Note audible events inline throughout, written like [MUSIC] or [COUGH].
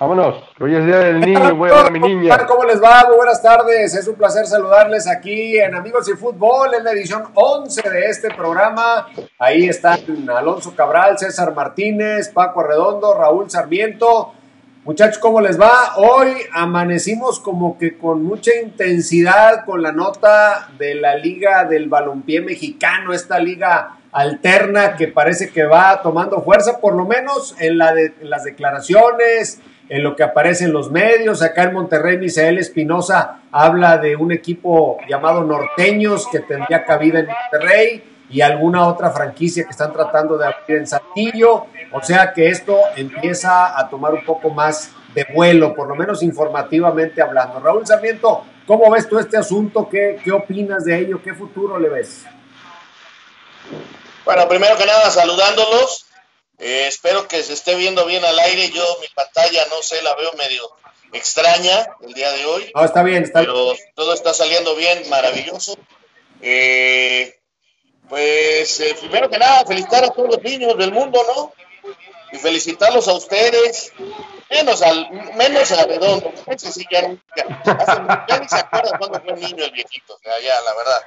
Vámonos, hoy es día del niño, voy a ver a mi niña. ¿Cómo les va? Muy buenas tardes, es un placer saludarles aquí en Amigos y Fútbol, en la edición 11 de este programa. Ahí están Alonso Cabral, César Martínez, Paco Arredondo, Raúl Sarmiento. Muchachos, ¿cómo les va? Hoy amanecimos como que con mucha intensidad con la nota de la Liga del Balompié Mexicano, esta liga alterna que parece que va tomando fuerza, por lo menos en, la de, en las declaraciones, en lo que aparece en los medios. Acá en Monterrey, Misael Espinosa habla de un equipo llamado Norteños que tendría cabida en Monterrey y alguna otra franquicia que están tratando de abrir en Saltillo. O sea que esto empieza a tomar un poco más de vuelo, por lo menos informativamente hablando. Raúl Sarmiento, ¿cómo ves tú este asunto? ¿Qué, qué opinas de ello? ¿Qué futuro le ves? Bueno, primero que nada, saludándolos eh, espero que se esté viendo bien al aire. Yo mi pantalla, no sé, la veo medio extraña el día de hoy. No, está bien, está Pero todo está saliendo bien, maravilloso. Eh, pues eh, primero que nada, felicitar a todos los niños del mundo, ¿no? Y felicitarlos a ustedes, menos al menos a Redondo. Ese sí ya, ya, ya ni se acuerda cuando fue niño el viejito, sea, ya, la verdad.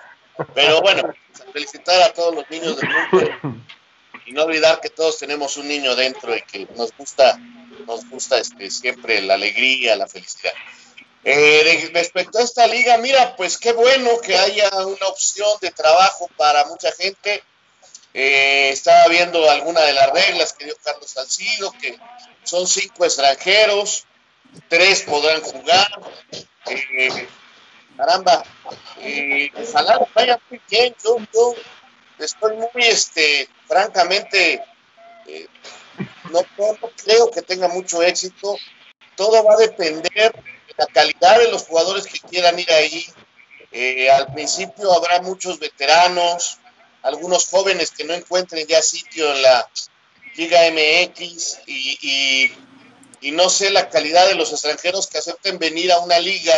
Pero bueno, felicitar a todos los niños del mundo y no olvidar que todos tenemos un niño dentro y que nos gusta, nos gusta este, siempre la alegría, la felicidad. Eh, respecto a esta liga, mira, pues qué bueno que haya una opción de trabajo para mucha gente. Eh, estaba viendo alguna de las reglas que dio Carlos Salcido, que son cinco extranjeros, tres podrán jugar. Eh, caramba, eh, ojalá vaya muy bien. Yo, yo estoy muy, este, francamente, eh, no, creo que tenga mucho éxito. Todo va a depender de la calidad de los jugadores que quieran ir ahí. Eh, al principio habrá muchos veteranos, algunos jóvenes que no encuentren ya sitio en la Liga MX y, y no sé la calidad de los extranjeros que acepten venir a una liga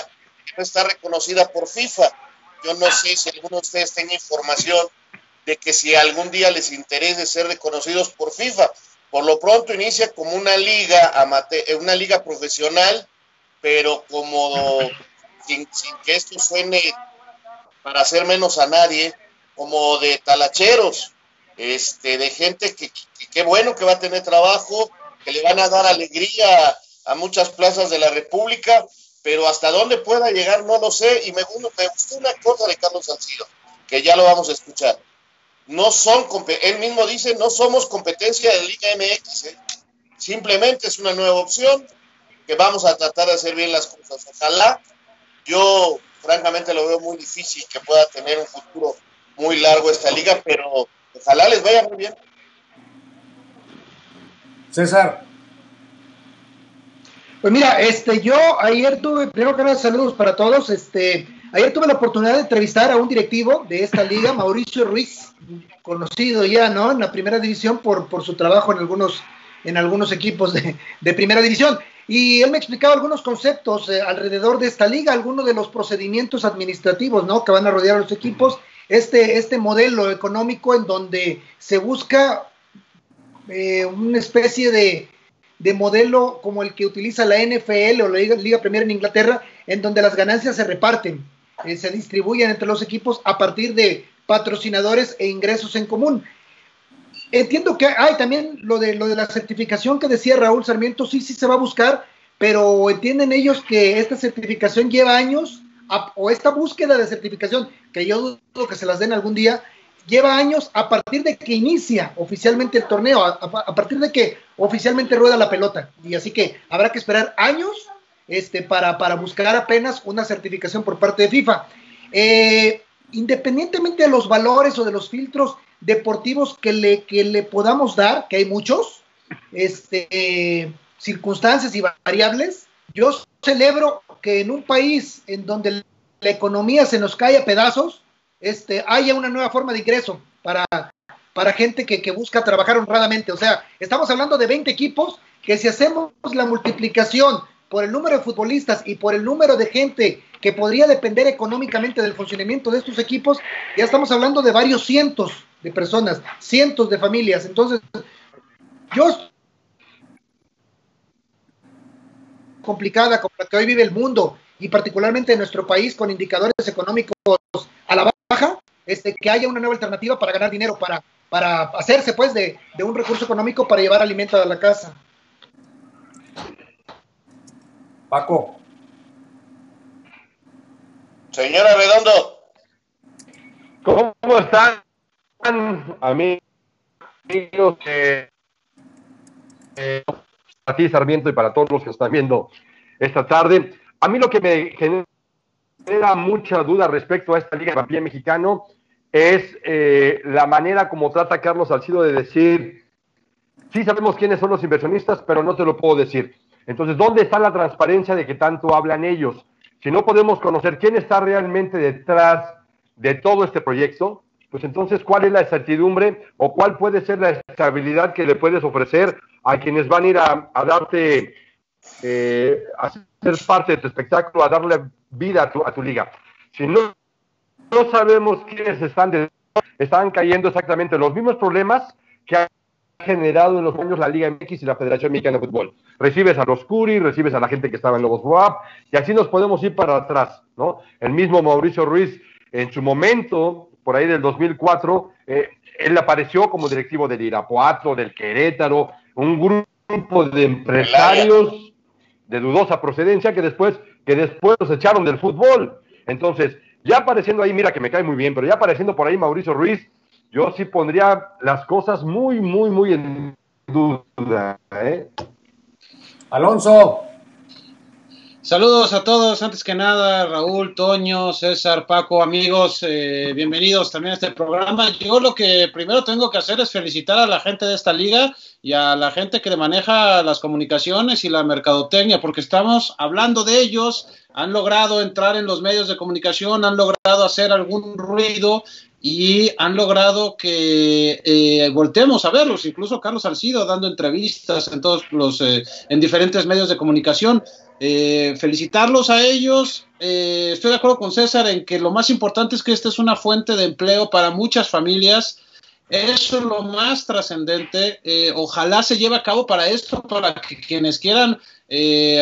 que no está reconocida por FIFA. Yo no sé si alguno de ustedes tenga información de que si algún día les interese ser reconocidos por FIFA. Por lo pronto inicia como una liga eh, una liga profesional, pero como sin, que esto suene para hacer menos a nadie, como de talacheros, este, de gente que qué bueno que va a tener trabajo, que le van a dar alegría a muchas plazas de la República, pero hasta dónde pueda llegar no lo sé. Y me, me gustó una cosa de Carlos Salcido, que ya lo vamos a escuchar no son, él mismo dice, no somos competencia de Liga MX, ¿eh? simplemente es una nueva opción que vamos a tratar de hacer bien las cosas. Ojalá, yo francamente lo veo muy difícil que pueda tener un futuro muy largo esta liga, pero ojalá les vaya muy bien. César. Pues mira, este, yo ayer tuve, primero que nada, saludos para todos, este, ayer tuve la oportunidad de entrevistar a un directivo de esta liga, Mauricio Ruiz, conocido ya, ¿no? En la primera división por, su trabajo en algunos, en algunos equipos de, primera división. Y él me explicaba algunos conceptos eh, alrededor de esta liga, algunos de los procedimientos administrativos, ¿no? Que van a rodear a los equipos. Este, este modelo económico en donde se busca eh, una especie de, de, modelo como el que utiliza la NFL o la Liga Premier en Inglaterra, en donde las ganancias se reparten, eh, se distribuyen entre los equipos a partir de patrocinadores e ingresos en común. Entiendo que hay también lo de, lo de la certificación que decía Raúl Sarmiento, sí, sí se va a buscar, pero entienden ellos que esta certificación lleva años, o esta búsqueda de certificación, que yo dudo que se las den algún día, lleva años a partir de que inicia oficialmente el torneo, a, partir de que oficialmente rueda la pelota. Y así que habrá que esperar años este, para, para buscar apenas una certificación por parte de FIFA. Eh, independientemente de los valores o de los filtros deportivos que le, que le podamos dar, que hay muchos, este, circunstancias y variables, yo celebro que en un país en donde la economía se nos cae a pedazos, este, haya una nueva forma de ingreso para, para gente que, que busca trabajar honradamente. O sea, estamos hablando de 20 equipos que si hacemos la multiplicación por el número de futbolistas y por el número de gente que podría depender económicamente del funcionamiento de estos equipos, ya estamos hablando de varios cientos de personas, cientos de familias. Entonces, yo complicada como la que hoy vive el mundo y particularmente en nuestro país con indicadores económicos a la baja, este, que haya una nueva alternativa para ganar dinero, para, para hacerse pues de, de un recurso económico para llevar alimento a la casa. Paco. Señora Redondo. ¿Cómo están, amigos? Eh, eh, a ti, Sarmiento, y para todos los que están viendo esta tarde. A mí lo que me genera mucha duda respecto a esta Liga de Pie Mexicano es eh, la manera como trata Carlos Salcido de decir, sí sabemos quiénes son los inversionistas, pero no te lo puedo decir. Entonces, ¿dónde está la transparencia de que tanto hablan ellos? Si no podemos conocer quién está realmente detrás de todo este proyecto, pues entonces, ¿cuál es la certidumbre o cuál puede ser la estabilidad que le puedes ofrecer a quienes van a ir a, darte, eh, a ser parte de tu espectáculo, a darle vida a tu, liga? Si no, no sabemos quiénes están, de, están cayendo exactamente los mismos problemas que generado en los años la Liga MX y la Federación Mexicana de Fútbol. Recibes a los Curi, recibes a la gente que estaba en Lobos WAP, y así nos podemos ir para atrás, ¿no? El mismo Mauricio Ruiz, en su momento, por ahí del 2004, eh, él apareció como directivo del Irapuato, del Querétaro, un grupo de empresarios de dudosa procedencia que después, que después los echaron del fútbol. Entonces, ya apareciendo ahí, mira que me cae muy bien, pero ya apareciendo por ahí Mauricio Ruiz, yo sí pondría las cosas muy, muy, muy en duda. ¿eh? Alonso. Saludos a todos, antes que nada, Raúl, Toño, César, Paco, amigos, eh, bienvenidos también a este programa. Yo lo que primero tengo que hacer es felicitar a la gente de esta liga y a la gente que maneja las comunicaciones y la mercadotecnia, porque estamos hablando de ellos, han logrado entrar en los medios de comunicación, han logrado hacer algún ruido y han logrado que eh, volteemos a verlos, incluso Carlos Salcido dando entrevistas en todos los eh, en diferentes medios de comunicación. Eh, felicitarlos a ellos. estoy de acuerdo con César en que lo más importante es que esta es una fuente de empleo para muchas familias. Eso es lo más trascendente. ojalá se lleve a cabo para esto, para que quienes quieran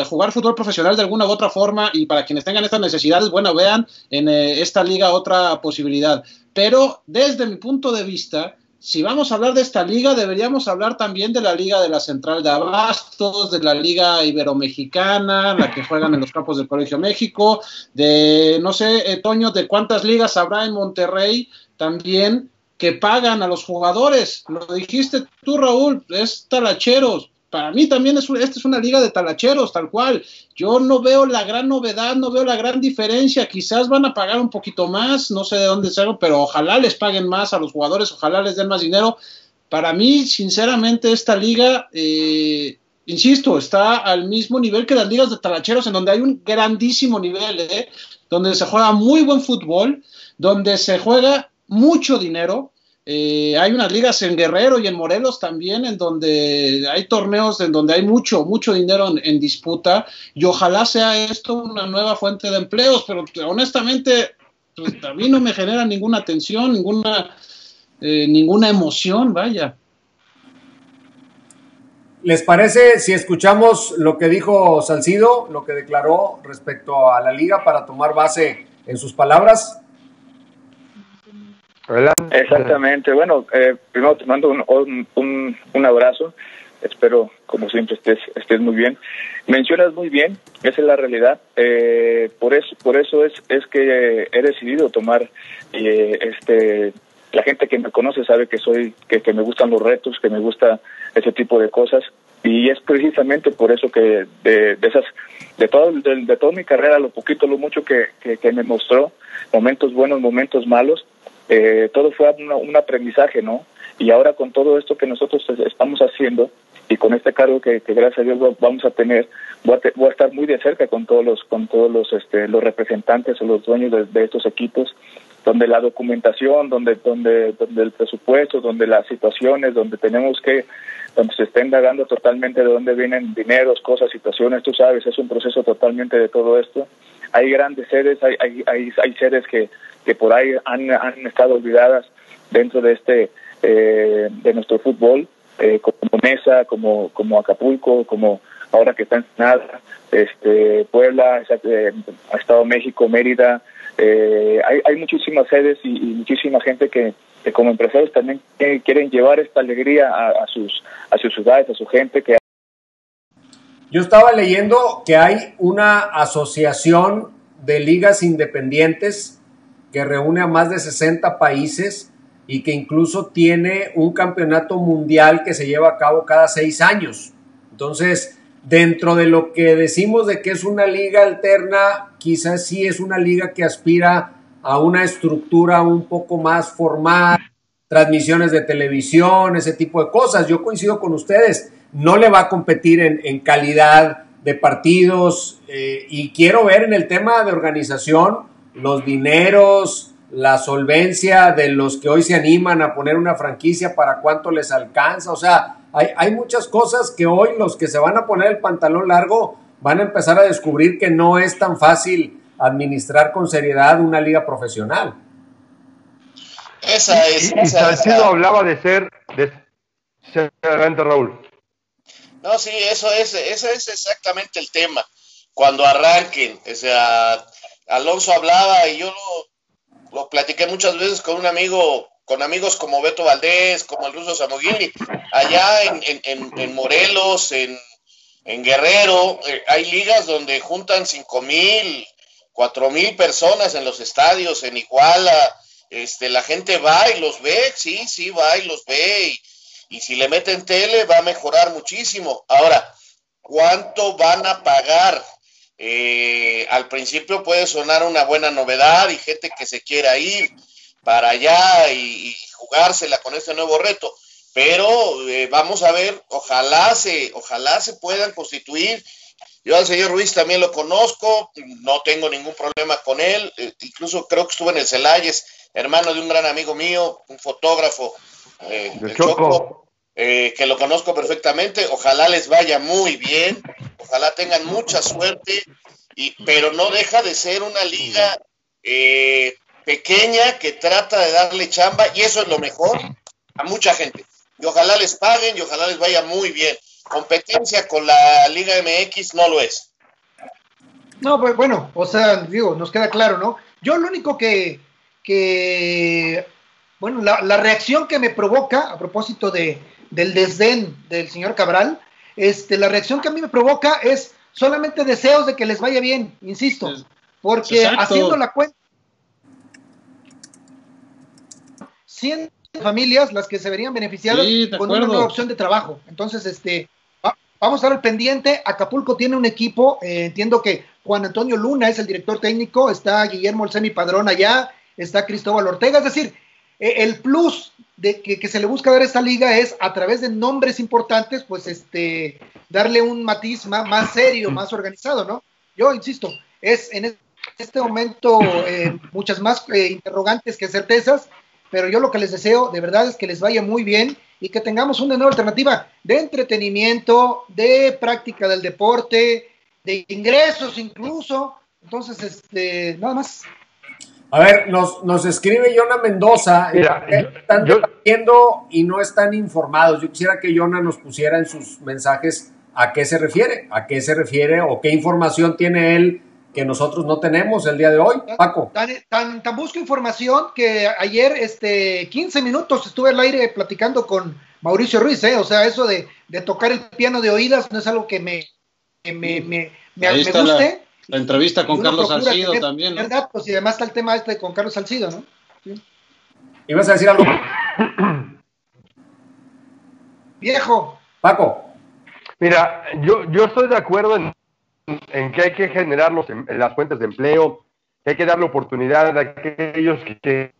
jugar fútbol profesional de alguna u otra forma y para quienes tengan estas necesidades, bueno, vean en esta liga otra posibilidad. Pero desde mi punto de vista, si vamos a hablar de esta liga, deberíamos hablar también de la liga de la Central de Abastos, de la liga iberomexicana, la que juegan en los campos del Colegio México, de, no sé, eh, Toño, de cuántas ligas habrá en Monterrey también que pagan a los jugadores. Lo dijiste tú, Raúl, es talacheros para mí también es, esta es una liga de talacheros, tal cual. Yo no veo la gran novedad, no veo la gran diferencia. Quizás van a pagar un poquito más, no sé de dónde sea, pero ojalá les paguen más a los jugadores, ojalá les den más dinero. Para mí, sinceramente, esta liga, eh, insisto, está al mismo nivel que las ligas de talacheros, en donde hay un grandísimo nivel, ¿eh? donde se juega muy buen fútbol, donde se juega mucho dinero, eh, hay unas ligas en Guerrero y en Morelos también, en donde hay torneos en donde hay mucho, mucho dinero en, disputa, y ojalá sea esto una nueva fuente de empleos, pero honestamente, pues, a mí no me genera ninguna tensión, ninguna, eh, ninguna emoción, vaya. ¿Les parece si escuchamos lo que dijo Salcido, lo que declaró respecto a la liga para tomar base en sus palabras? Exactamente. Bueno, eh, primero te mando un, un, abrazo. Espero, como siempre, estés, estés muy bien. Mencionas muy bien, esa es la realidad. Eh, por eso, por eso es, es que he decidido tomar eh, este. La gente que me conoce sabe que soy, que, que me gustan los retos, que me gusta ese tipo de cosas y es precisamente por eso que de, de esas de todo de, de, toda mi carrera lo poquito lo mucho que, que me mostró momentos buenos momentos malos eh, todo fue un aprendizaje, ¿no? Y ahora con todo esto que nosotros estamos haciendo y con este cargo que, gracias a Dios vamos a tener, voy a, estar muy de cerca con todos los con todos los este, los representantes o los dueños de, estos equipos, donde la documentación, donde donde donde el presupuesto, donde las situaciones, donde tenemos que donde se está indagando totalmente de dónde vienen dineros, cosas, situaciones, tú sabes, es un proceso totalmente de todo esto. Hay grandes sedes, hay hay hay, hay sedes que que por ahí han, han estado olvidadas dentro de este eh, de nuestro fútbol eh, como Mesa como como Acapulco como ahora que está en nada, este, Puebla, eh, Estado México, Mérida, eh, hay, hay muchísimas sedes y, muchísima gente que, como empresarios también quieren llevar esta alegría a, sus, a sus ciudades, a su gente. que Yo estaba leyendo que hay una asociación de ligas independientes que reúne a más de 60 países y que incluso tiene un campeonato mundial que se lleva a cabo cada seis años. Entonces, dentro de lo que decimos de que es una liga alterna, quizás sí es una liga que aspira a una estructura un poco más formal, transmisiones de televisión, ese tipo de cosas. Yo coincido con ustedes, no le va a competir en, calidad de partidos eh, y quiero ver en el tema de organización los dineros, la solvencia de los que hoy se animan a poner una franquicia para cuánto les alcanza. O sea, hay, hay muchas cosas que hoy los que se van a poner el pantalón largo van a empezar a descubrir que no es tan fácil administrar con seriedad una liga profesional. Esa es. Y, Salcido hablaba de ser, de ser Raúl. No, sí, eso es, ese es exactamente el tema. Cuando arranquen, o sea, Alonso hablaba y yo lo, lo platiqué muchas veces con un amigo con amigos como Beto Valdés, como el ruso Samogini, allá en, Morelos, en, en Guerrero, eh, hay ligas donde juntan cinco mil, cuatro mil personas en los estadios, en Iguala, este, la gente va y los ve, sí, sí, va y los ve, y, y si le meten tele va a mejorar muchísimo. Ahora, ¿cuánto van a pagar? Eh, al principio puede sonar una buena novedad y gente que se quiera ir, para allá y, jugársela con este nuevo reto. Pero eh, vamos a ver, ojalá se, ojalá se puedan constituir. Yo al señor Ruiz también lo conozco, no tengo ningún problema con él, eh, incluso creo que estuvo en el Celayes, hermano de un gran amigo mío, un fotógrafo, eh, Choco, eh, que lo conozco perfectamente, ojalá les vaya muy bien, ojalá tengan mucha suerte, y, pero no deja de ser una liga eh, pequeña que trata de darle chamba y eso es lo mejor a mucha gente. Y ojalá les paguen y ojalá les vaya muy bien. Competencia con la Liga MX no lo es. No, pues bueno, o sea, digo, nos queda claro, ¿no? Yo lo único que, que bueno, la, la reacción que me provoca a propósito de, del desdén del señor Cabral, este, la reacción que a mí me provoca es solamente deseos de que les vaya bien, insisto, porque haciendo la cuenta, siendo familias las que se verían beneficiadas con una nueva opción de trabajo. Entonces, este, vamos a estar al pendiente. Acapulco tiene un equipo, eh, entiendo que Juan Antonio Luna es el director técnico, está Guillermo Olsemi Padrón allá, está Cristóbal Ortega, es decir, el plus de que, se le busca dar a esta liga es a través de nombres importantes, pues este, darle un matiz más, serio, más organizado, ¿no? Yo insisto, es en este momento eh, muchas más interrogantes que certezas pero yo lo que les deseo de verdad es que les vaya muy bien y que tengamos una nueva alternativa de entretenimiento, de práctica del deporte, de ingresos incluso. Entonces, este, nada más. A ver, nos, nos escribe Yona Mendoza, están debatiendo y no están informados. Yo quisiera que Yona nos pusiera en sus mensajes a qué se refiere, a qué se refiere o qué información tiene él que nosotros no tenemos el día de hoy, Paco. Tan, tan, busco información que ayer, este, 15 minutos estuve al aire platicando con Mauricio Ruiz, ¿eh? o sea, eso de, tocar el piano de oídas no es algo que me, me, me, guste. La, entrevista con Carlos Salcido también, ¿no? ¿verdad? Pues y además está el tema este con Carlos Salcido, ¿no? Sí. ¿Ibas a decir algo? [COUGHS] Viejo. Paco. Mira, yo, yo estoy de acuerdo en en que hay que generar los, em, las fuentes de empleo, que hay que darle oportunidad a aquellos que,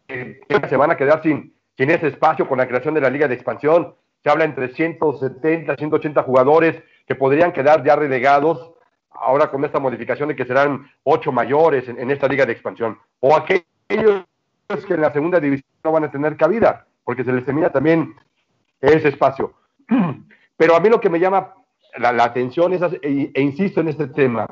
se van a quedar sin, sin ese espacio con la creación de la Liga de Expansión. Se habla entre 170, 180 jugadores que podrían quedar ya relegados ahora con esta modificación de que serán ocho mayores en, esta Liga de Expansión. O aquellos que en la segunda división no van a tener cabida, porque se les termina también ese espacio. [CLEARS THROAT] Pero a mí lo que me llama la, atención es, e, e, insisto en este tema,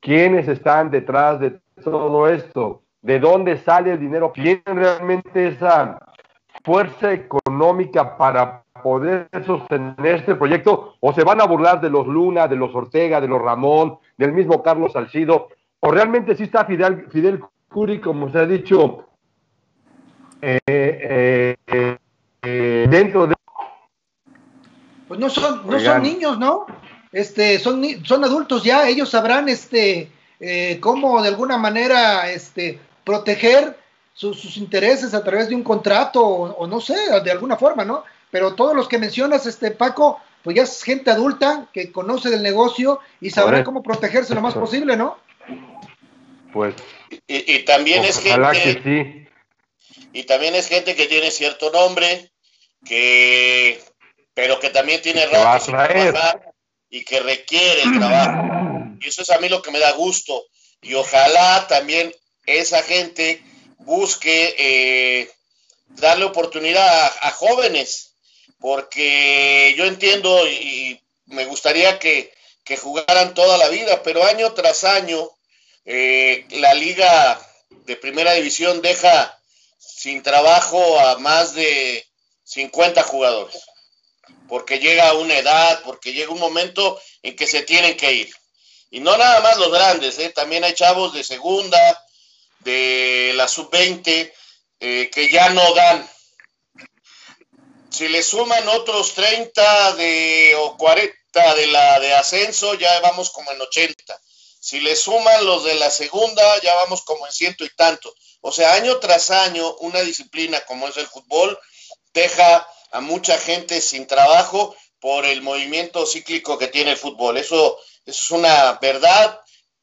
¿quiénes están detrás de todo esto? ¿De dónde sale el dinero? ¿Tienen realmente esa fuerza económica para poder sostener este proyecto o se van a burlar de los Luna, de los Ortega, de los Ramón, del mismo Carlos Salcido, o realmente sí está Fidel, Fidel Curi, como se ha dicho, eh, eh, eh, dentro de... Pues no son, no son niños, ¿no? Este, son, son adultos ya, ellos sabrán este, cómo de alguna manera este, proteger sus, intereses a través de un contrato o, no sé, de alguna forma, ¿no? Pero todos los que mencionas, este Paco, pues ya es gente adulta que conoce del negocio y sabrá cómo protegerse lo más posible, ¿no? Pues. Y, también es gente. Y también es gente que tiene cierto nombre, que pero que también tiene rato trabajar y que requiere el trabajo. Y eso es a mí lo que me da gusto. Y ojalá también esa gente busque eh, darle oportunidad a, jóvenes, porque yo entiendo y, me gustaría que, jugaran toda la vida, pero año tras año eh, la liga de primera división deja sin trabajo a más de 50 jugadores, porque llega una edad, porque llega un momento en que se tienen que ir. Y no nada más los grandes, ¿eh? también hay chavos de segunda, de la sub-20 eh, que ya no dan. Si le suman otros 30 de, o 40 de la de ascenso, ya vamos como en 80. Si le suman los de la segunda, ya vamos como en ciento y tanto. O sea, año tras año, una disciplina como es el fútbol deja a mucha gente sin trabajo por el movimiento cíclico que tiene el fútbol. Eso, eso es una verdad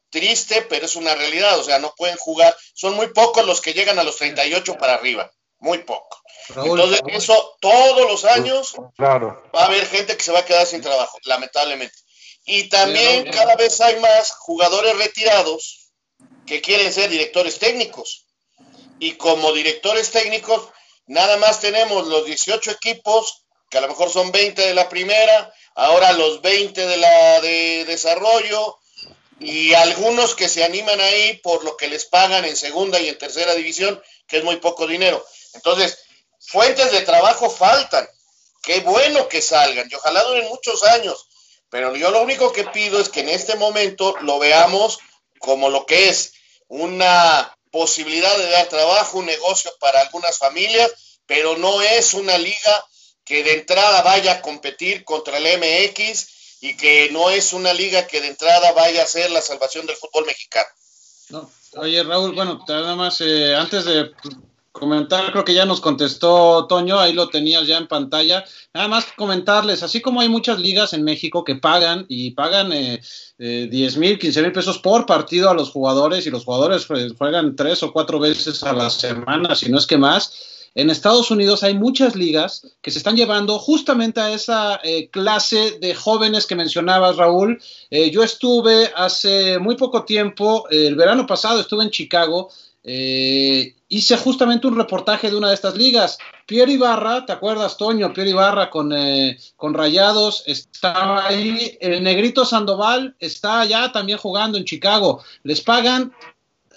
triste, pero es una realidad, o sea, no pueden jugar, son muy pocos los que llegan a los 38 para arriba, muy poco. Entonces, eso todos los años claro. va a haber gente que se va a quedar sin trabajo, lamentablemente. Y también cada vez hay más jugadores retirados que quieren ser directores técnicos. Y como directores técnicos, nada más tenemos los 18 equipos, que a lo mejor son 20 de la primera, ahora los 20 de la de desarrollo, y algunos que se animan ahí por lo que les pagan en segunda y en tercera división, que es muy poco dinero. Entonces, fuentes de trabajo faltan. Qué bueno que salgan y ojalá duren muchos años. Pero yo lo único que pido es que en este momento lo veamos como lo que es una posibilidad de dar trabajo, un negocio para algunas familias, pero no es una liga que de entrada vaya a competir contra el MX y que no es una liga que de entrada vaya a ser la salvación del fútbol mexicano. No. Oye, Raúl, bueno, nada más, eh, antes de comentar, creo que ya nos contestó Toño, ahí lo tenías ya en pantalla. Nada más comentarles, así como hay muchas ligas en México que pagan y pagan eh, eh, 10 mil, 15 mil pesos por partido a los jugadores y los jugadores juegan tres o cuatro veces a la semana, si no es que más en Estados Unidos hay muchas ligas que se están llevando justamente a esa eh, clase de jóvenes que mencionabas, Raúl. Eh, yo estuve hace muy poco tiempo, el verano pasado estuve en Chicago, eh, hice justamente un reportaje de una de estas ligas. Pierre Ibarra, ¿te acuerdas, Toño? Pierre Ibarra con, con Rayados, estaba ahí. El Negrito Sandoval está allá también jugando en Chicago. Les pagan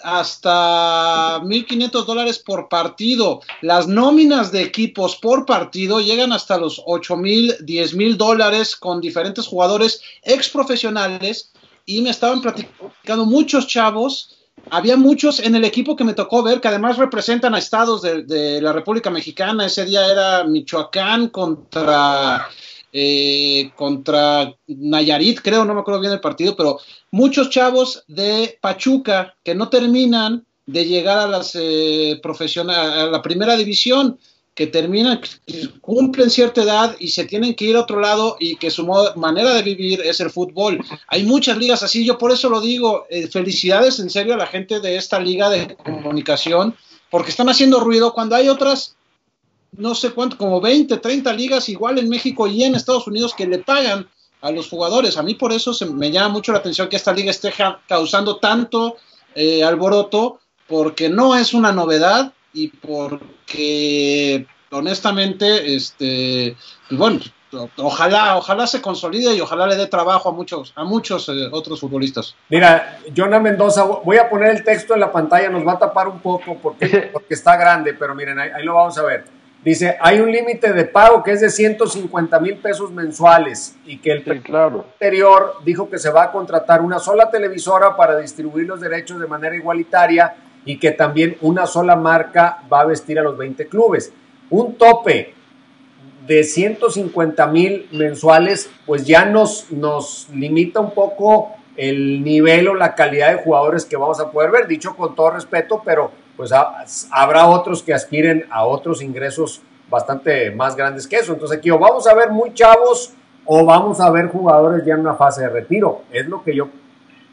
hasta 1.500 dólares por partido. Las nóminas de equipos por partido llegan hasta los 8.000, 10.000 dólares con diferentes jugadores ex profesionales. Y me estaban platicando muchos chavos. Había muchos en el equipo que me tocó ver que además representan a estados de, la República Mexicana. Ese día era Michoacán contra eh, contra Nayarit, creo, no me acuerdo bien el partido, pero muchos chavos de Pachuca que no terminan de llegar a las eh, a la primera división, que terminan, cumplen cierta edad y se tienen que ir a otro lado y que su manera de vivir es el fútbol. Hay muchas ligas así, yo por eso lo digo, eh, felicidades en serio a la gente de esta liga de comunicación, porque están haciendo ruido cuando hay otras no sé cuánto, como 20, 30 ligas igual en México y en Estados Unidos que le pagan a los jugadores. A mí por eso se me llama mucho la atención que esta liga esté causando tanto eh, alboroto, porque no es una novedad y porque honestamente, este, pues bueno, ojalá, ojalá se consolide y ojalá le dé trabajo a muchos, a muchos eh, otros futbolistas. Mira, Jonah Mendoza, voy a poner el texto en la pantalla, nos va a tapar un poco porque, [LAUGHS] porque está grande, pero miren, ahí lo vamos a ver. Dice, hay un límite de pago que es de 150 mil pesos mensuales y que el Sí, claro. anterior dijo que se va a contratar una sola televisora para distribuir los derechos de manera igualitaria y que también una sola marca va a vestir a los 20 clubes. Un tope de 150 mil mensuales, pues ya nos, nos limita un poco el nivel o la calidad de jugadores que vamos a poder ver, dicho con todo respeto, pero pues ha- habrá otros que aspiren a otros ingresos bastante más grandes que eso. Entonces aquí o vamos a ver muy chavos o vamos a ver jugadores ya en una fase de retiro. Es lo que yo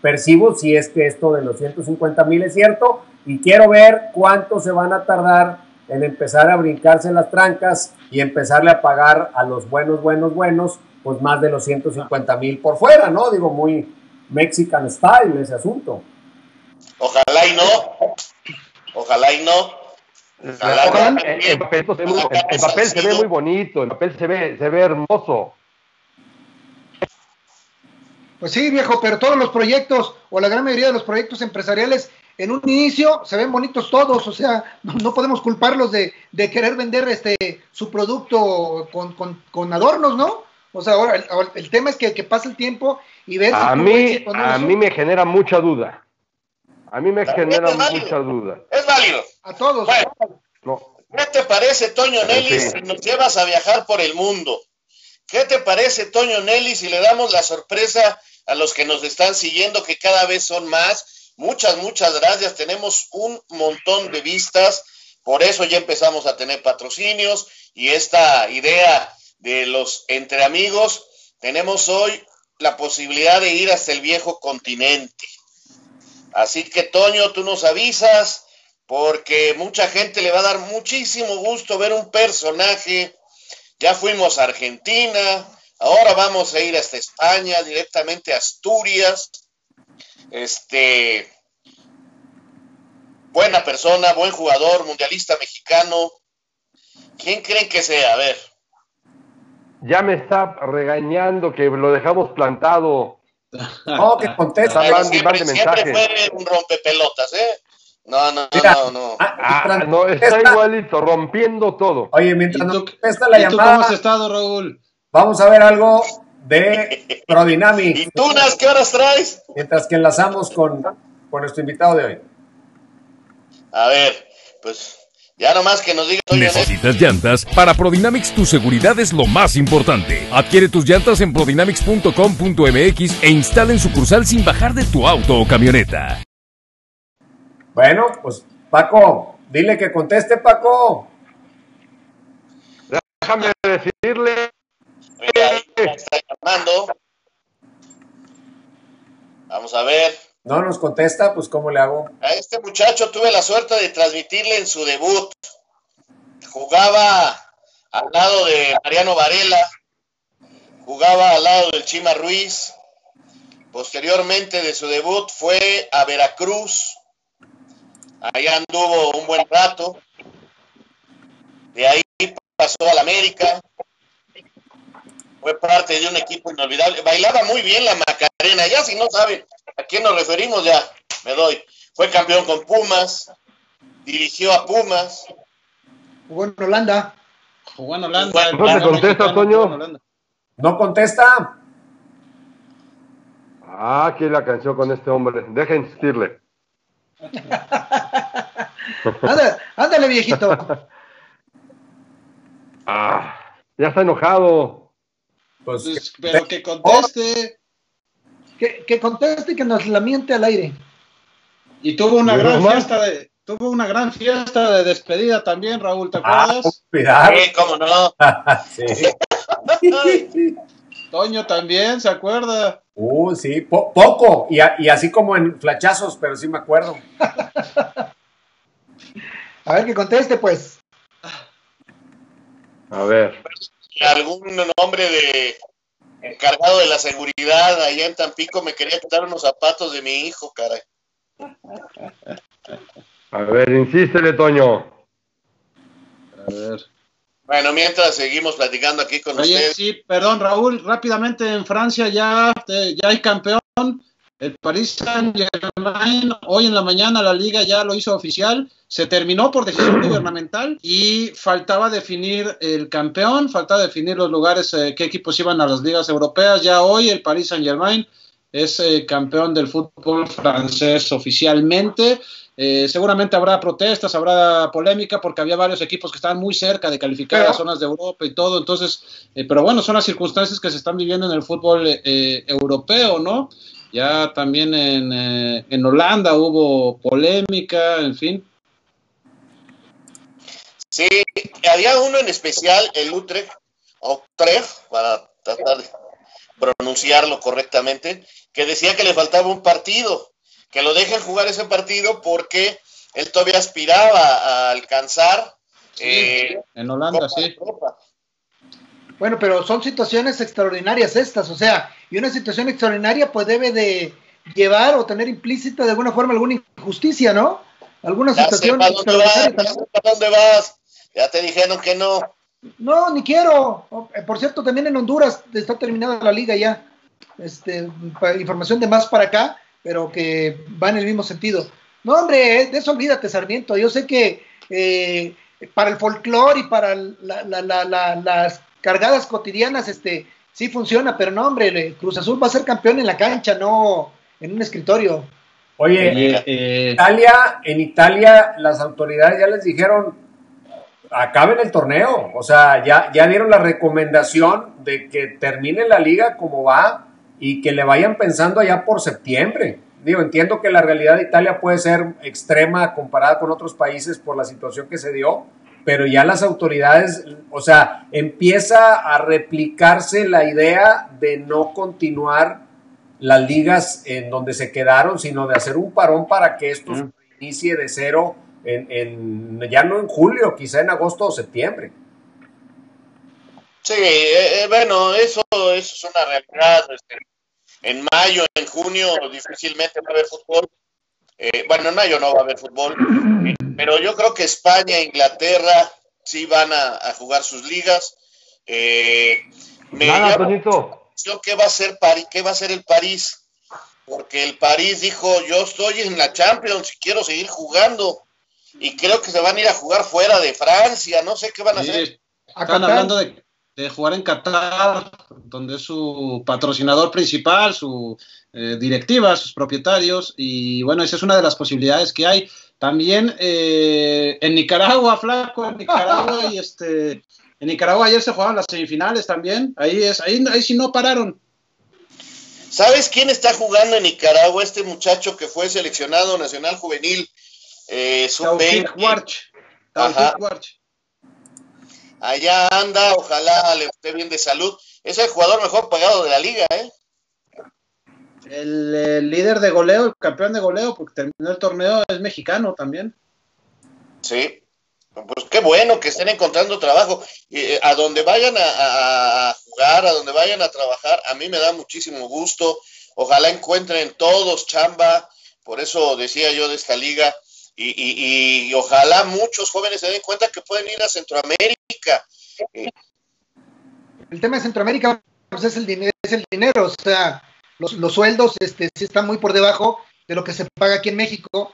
percibo si es que esto de los 150 mil es cierto y quiero ver cuánto se van a tardar en empezar a brincarse las trancas y empezarle a pagar a los buenos, buenos, buenos, pues más de los 150 mil por fuera, ¿no? Digo, muy Mexican style ese asunto. Ojalá y no. Ojalá y no. Ojalá Ojalá, no. el, el papel, se ve muy- el- el papel se ve muy bonito, el papel se ve, se ve hermoso. Pues sí, viejo, pero todos los proyectos, o la gran mayoría de los proyectos empresariales, en un inicio se ven bonitos todos, o sea, [LAUGHS] no, no podemos culparlos de, de querer vender este su producto con, con- con adornos, ¿no? O sea, ahora el, tema es que, que pase el tiempo y ver A mí, a Eso, mí me genera mucha duda. A mí me También genera mucha duda. Es válido. a todos. Bueno, No, ¿qué te parece, Toño Nelly, Sí. si nos llevas a viajar por el mundo? ¿Qué te parece, Toño Nelly, si le damos la sorpresa a los que nos están siguiendo, que cada vez son más? Muchas, muchas gracias. Tenemos un montón de vistas. Por eso ya empezamos a tener patrocinios y esta idea de los entre amigos. Tenemos hoy la posibilidad de ir hasta el viejo continente. Así que, Toño, tú nos avisas porque mucha gente le va a dar muchísimo gusto ver un personaje. Ya fuimos a Argentina, ahora vamos a ir hasta España, directamente a Asturias. Este, buena persona, buen jugador, mundialista mexicano. ¿Quién creen que sea? A ver, ya me está regañando que lo dejamos plantado. [LAUGHS] No, que contesta. Siempre, fue un rompepelotas, ¿eh? No, no, Mira, no, no. ah, Ah, mientras no, está igualito, rompiendo todo. Oye, ¿Y mientras nos tú, contesta la y tú cómo llamada, has estado, Raúl? vamos a ver algo de [LAUGHS] Prodynamics, ¿Y tú, Nas, qué horas traes? mientras que enlazamos con, con nuestro invitado de hoy. A ver, pues ya nomás que nos diga Toño Nelly. ¿Necesitas llantas? Para Prodynamics tu seguridad es lo más importante. Adquiere tus llantas en prodynamics.com.mx e instala en sucursal sin bajar de tu auto o camioneta. Bueno, pues Paco, dile que conteste, Paco. Déjame decirle, Mira, ahí me está llamando. Vamos a ver. No nos contesta, pues ¿cómo le hago? A este muchacho tuve la suerte de transmitirle en su debut. Jugaba al lado de Mariano Varela, jugaba al lado del Chima Ruiz. Posteriormente de su debut fue a Veracruz. Allá anduvo un buen rato. De ahí pasó al América. Fue parte de un equipo inolvidable. Bailaba muy bien la Macarena. Ya si no saben a quién nos referimos, ya me doy. Fue campeón con Pumas. Dirigió a Pumas. Jugó en Holanda. Jugó en Holanda. Bueno, ¿no te contesta, Toño? ¿No contesta? ah, aquí la canción con este hombre, deja insistirle. Ándale, ándale, viejito. Ah, ya está enojado. Pues, Pues, pero que conteste. Que, que conteste y que nos la miente al aire. Y tuvo una gran más. fiesta de, tuvo una gran fiesta de despedida también, Raúl, ¿te ah, acuerdas? cuidado. Sí, cómo no. [LAUGHS] sí. [LAUGHS] Toño también, ¿se acuerda? Uh, sí, po- poco. Y, a- y así como en flachazos, pero sí me acuerdo. A ver que conteste, pues. A ver, Algún nombre de encargado de la seguridad allá en Tampico me quería quitar unos zapatos de mi hijo, caray. a ver, insístele, Toño. A ver. Bueno, mientras seguimos platicando aquí con Oye, ustedes. sí, perdón, Raúl, rápidamente en Francia ya, ya hay campeón. El Paris Saint Germain, hoy en la mañana la liga ya lo hizo oficial, se terminó por decisión gubernamental y faltaba definir el campeón, faltaba definir los lugares, eh, qué equipos iban a las ligas europeas. Ya hoy el Paris Saint Germain es eh, campeón del fútbol francés oficialmente. Eh, seguramente habrá protestas, habrá polémica porque había varios equipos que estaban muy cerca de calificar a zonas de Europa y todo. Entonces, pero bueno, son las circunstancias que se están viviendo en el fútbol europeo, ¿no? Ya también en, eh, en Holanda hubo polémica, en fin. Sí, había uno en especial, el Utrecht, Utrecht, para tratar de pronunciarlo correctamente, que decía que le faltaba un partido, que lo dejen jugar ese partido porque él todavía aspiraba a alcanzar. Eh, en Holanda, sí. Bueno, pero son situaciones extraordinarias estas, o sea, y una situación extraordinaria pues debe de llevar o tener implícita de alguna forma alguna injusticia, ¿no? Alguna situación extraordinaria. ¿Para dónde vas? Ya te dijeron que no. No, ni quiero. Eh, por cierto, también en Honduras está terminada la liga ya. Este, información de más para acá, pero que va en el mismo sentido. No, hombre, eh, de eso olvídate, Sarmiento. Yo sé que eh, para el folclore y para la, las cargadas cotidianas, este, sí funciona, pero no, hombre, Cruz Azul va a ser campeón en la cancha, no en un escritorio. Oye, eh, Italia, en Italia las autoridades ya les dijeron, acaben el torneo, o sea, ya, ya dieron la recomendación de que termine la liga como va y que le vayan pensando allá por septiembre. Digo, entiendo que la realidad de Italia puede ser extrema comparada con otros países por la situación que se dio, pero ya las autoridades, o sea, empieza a replicarse la idea de no continuar las ligas en donde se quedaron, sino de hacer un parón para que esto se inicie de cero en, ya no en julio, quizá en agosto o septiembre. Sí, eh, eh, bueno, eso, eso, es una realidad. Este, en mayo, en junio, difícilmente va a haber fútbol. Eh, bueno, en mayo no va a haber fútbol, pero yo creo que España e Inglaterra sí van a, jugar sus ligas. Eh, me Nada, ¿Qué va a ser París? ¿Qué va a ser el París? Porque el París dijo, yo estoy en la Champions y quiero seguir jugando. Y creo que se van a ir a jugar fuera de Francia, no sé qué van a hacer. Están hablando de, de, jugar en Qatar, donde es su patrocinador principal, su eh, directiva, sus propietarios, y bueno, esa es una de las posibilidades que hay. También eh, en Nicaragua, flaco, en Nicaragua y este, en Nicaragua ayer se jugaron las semifinales también. Ahí es, ahí, ahí sí no pararon. ¿Sabes quién está jugando en Nicaragua? Este muchacho que fue seleccionado nacional juvenil. Eh, Warch. Allá anda, ojalá le esté bien de salud. Es el jugador mejor pagado de la liga, ¿eh? El, líder de goleo, el campeón de goleo, porque terminó el torneo, es mexicano también. Sí, pues qué bueno que estén encontrando trabajo. Eh, a donde vayan a, jugar, a donde vayan a trabajar, a mí me da muchísimo gusto. Ojalá encuentren todos chamba. Por eso decía yo de esta liga. Y, ojalá muchos jóvenes se den cuenta que pueden ir a Centroamérica. El tema de Centroamérica pues es el dinero, es el dinero, o sea, los, sueldos este, sí están muy por debajo de lo que se paga aquí en México.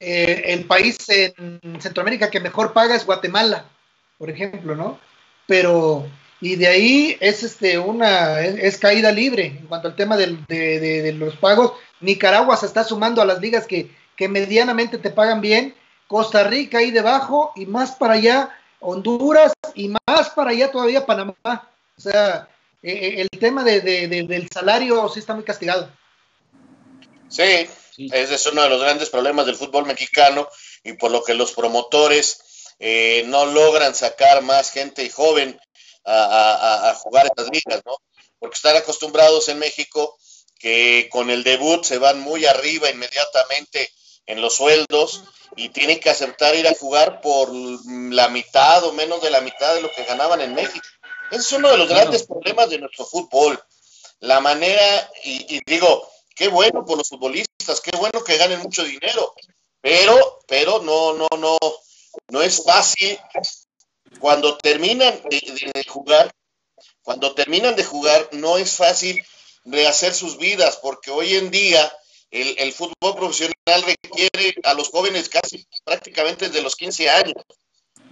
Eh, el país en Centroamérica que mejor paga es Guatemala, por ejemplo, ¿no? Pero, y de ahí es este una, es, caída libre en cuanto al tema de, los pagos. Nicaragua se está sumando a las ligas que, que medianamente te pagan bien. Costa Rica ahí debajo y más para allá Honduras y más para allá todavía Panamá. O sea, eh, el tema de, del salario sí está muy castigado. Sí, ese es uno de los grandes problemas del fútbol mexicano y por lo que los promotores eh, no logran sacar más gente joven a, a, jugar estas ligas, ¿no? Porque están acostumbrados en México que con el debut se van muy arriba inmediatamente en los sueldos y tienen que aceptar ir a jugar por la mitad o menos de la mitad de lo que ganaban en México. Ese es uno de los grandes problemas de nuestro fútbol. La manera, y, digo, qué bueno por los futbolistas, qué bueno que ganen mucho dinero, pero, pero no, no, no, no es fácil cuando terminan de, jugar, cuando terminan de jugar, no es fácil rehacer sus vidas, porque hoy en día el, el, fútbol profesional requiere a los jóvenes casi prácticamente desde los 15 años.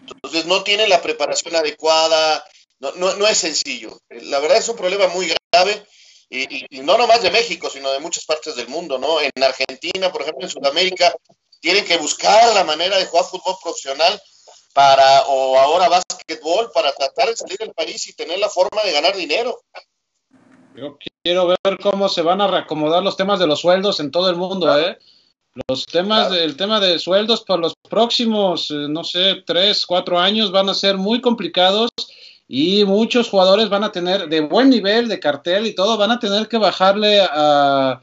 Entonces no tienen la preparación adecuada, no, no, no es sencillo. La verdad es un problema muy grave y, y, no nomás de México, sino de muchas partes del mundo, ¿no? En Argentina, por ejemplo, en Sudamérica, tienen que buscar la manera de jugar fútbol profesional para, o ahora básquetbol, para tratar de salir del país y tener la forma de ganar dinero. Yo quiero ver cómo se van a reacomodar los temas de los sueldos en todo el mundo, ¿eh? Los temas claro. del tema de sueldos para los próximos, eh, no sé, tres, cuatro años van a ser muy complicados y muchos jugadores van a tener de buen nivel de cartel y todo, van a tener que bajarle a,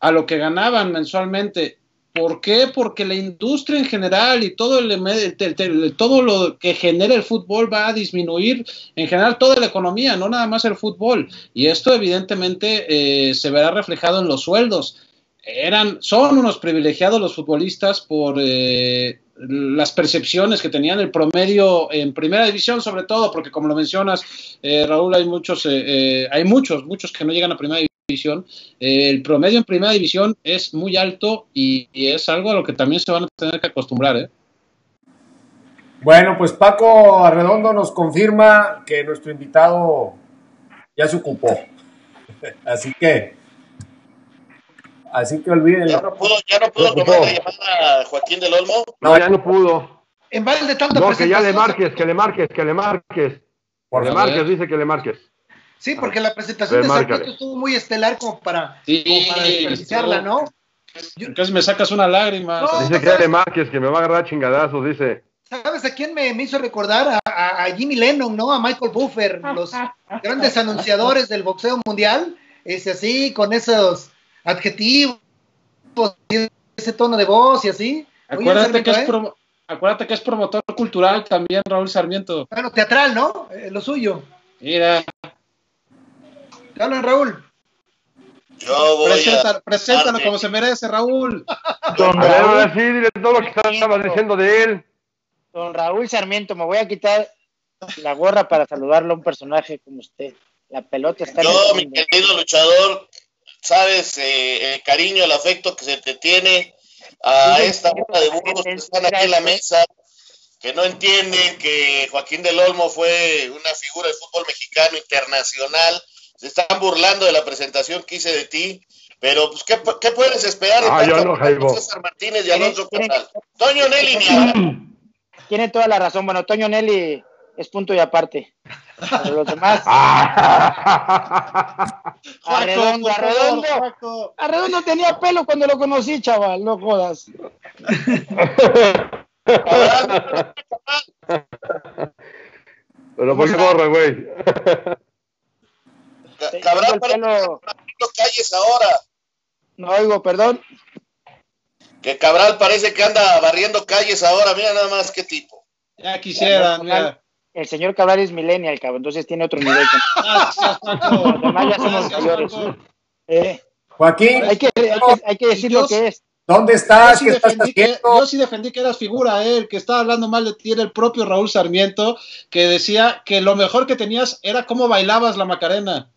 a lo que ganaban mensualmente. ¿Por qué? Porque la industria en general y todo, el, el, todo lo que genera el fútbol va a disminuir, en general toda la economía, no nada más el fútbol. Y esto evidentemente eh, se verá reflejado en los sueldos. Eran, son unos privilegiados los futbolistas por eh, las percepciones que tenían el promedio en primera división, sobre todo, porque como lo mencionas, eh, Raúl, hay muchos, hay muchos, muchos que no llegan a primera división división, eh, el promedio en primera división es muy alto y, y, es algo a lo que también se van a tener que acostumbrar. ¿eh? Bueno, pues Paco Arredondo nos confirma que nuestro invitado ya se ocupó. [LAUGHS] Así que, así que olvídenlo. ¿Ya no pudo, ya no pudo tomar la llamada a Joaquín del Olmo? No, ya no pudo. En vez de tanta No, que ya le marques, que le marques, que le marques. Por que le marques, dice que le marques. Sí, porque la presentación de Sarmiento estuvo muy estelar como para, sí, como para desperdiciarla, ¿no? Yo, Casi me sacas una lágrima. No, dice que le marques, que me va a agarrar chingadazos, dice. ¿Sabes a quién me, me hizo recordar? A, a, a, Jimmy Lennon, ¿no? A Michael Buffer, los [LAUGHS] grandes anunciadores del boxeo mundial, ese así, con esos adjetivos, ese tono de voz y así. Acuérdate, Oye, que es ¿eh? promo, acuérdate que es promotor cultural también, Raúl Sarmiento. Bueno, teatral, ¿no? Eh, lo suyo. Mira, ¿Qué hablan, Raúl? Yo voy a... Preséntalo como se merece, Raúl. [LAUGHS] Don Raúl, sí, dile todo lo que estabas diciendo de él. Don Raúl Sarmiento, me voy a quitar la gorra para saludarlo a un personaje como usted. La pelota está Yo, mi querido luchador, sabes eh, el cariño, el afecto que se te tiene a sí, esta hora de burros que están aquí en la mesa, que no entienden que Joaquín del Olmo fue una figura del fútbol mexicano internacional se están burlando de la presentación que hice de ti, pero pues ¿qué, qué puedes esperar de ah, yo no, César Martínez y Alonso Casal? Toño Nelly ni [CLEARS THROAT] Tiene toda la razón, bueno, Toño Nelly es punto y aparte. Pero los demás. [LAUGHS] [LAUGHS] arredondo, arredondo. Arredondo tenía pelo cuando lo conocí, chaval, no jodas. Pero por qué borra, güey. [LAUGHS] Cabral parece pelo... calles ahora. No oigo, perdón. Que Cabral parece que anda barriendo calles ahora, mira nada más qué tipo. Ya quisiera, mira. El señor Cabral es millennial, cabrón, entonces tiene otro nivel. [LAUGHS] Ya somos mayores. Eh, Joaquín. Hay que, hay que, hay que decir lo que es. ¿Dónde estás? Yo sí, defendí que, yo sí defendí que eras figura, eh, el que estaba hablando mal de ti era el propio Raúl Sarmiento, que decía que lo mejor que tenías era cómo bailabas la Macarena.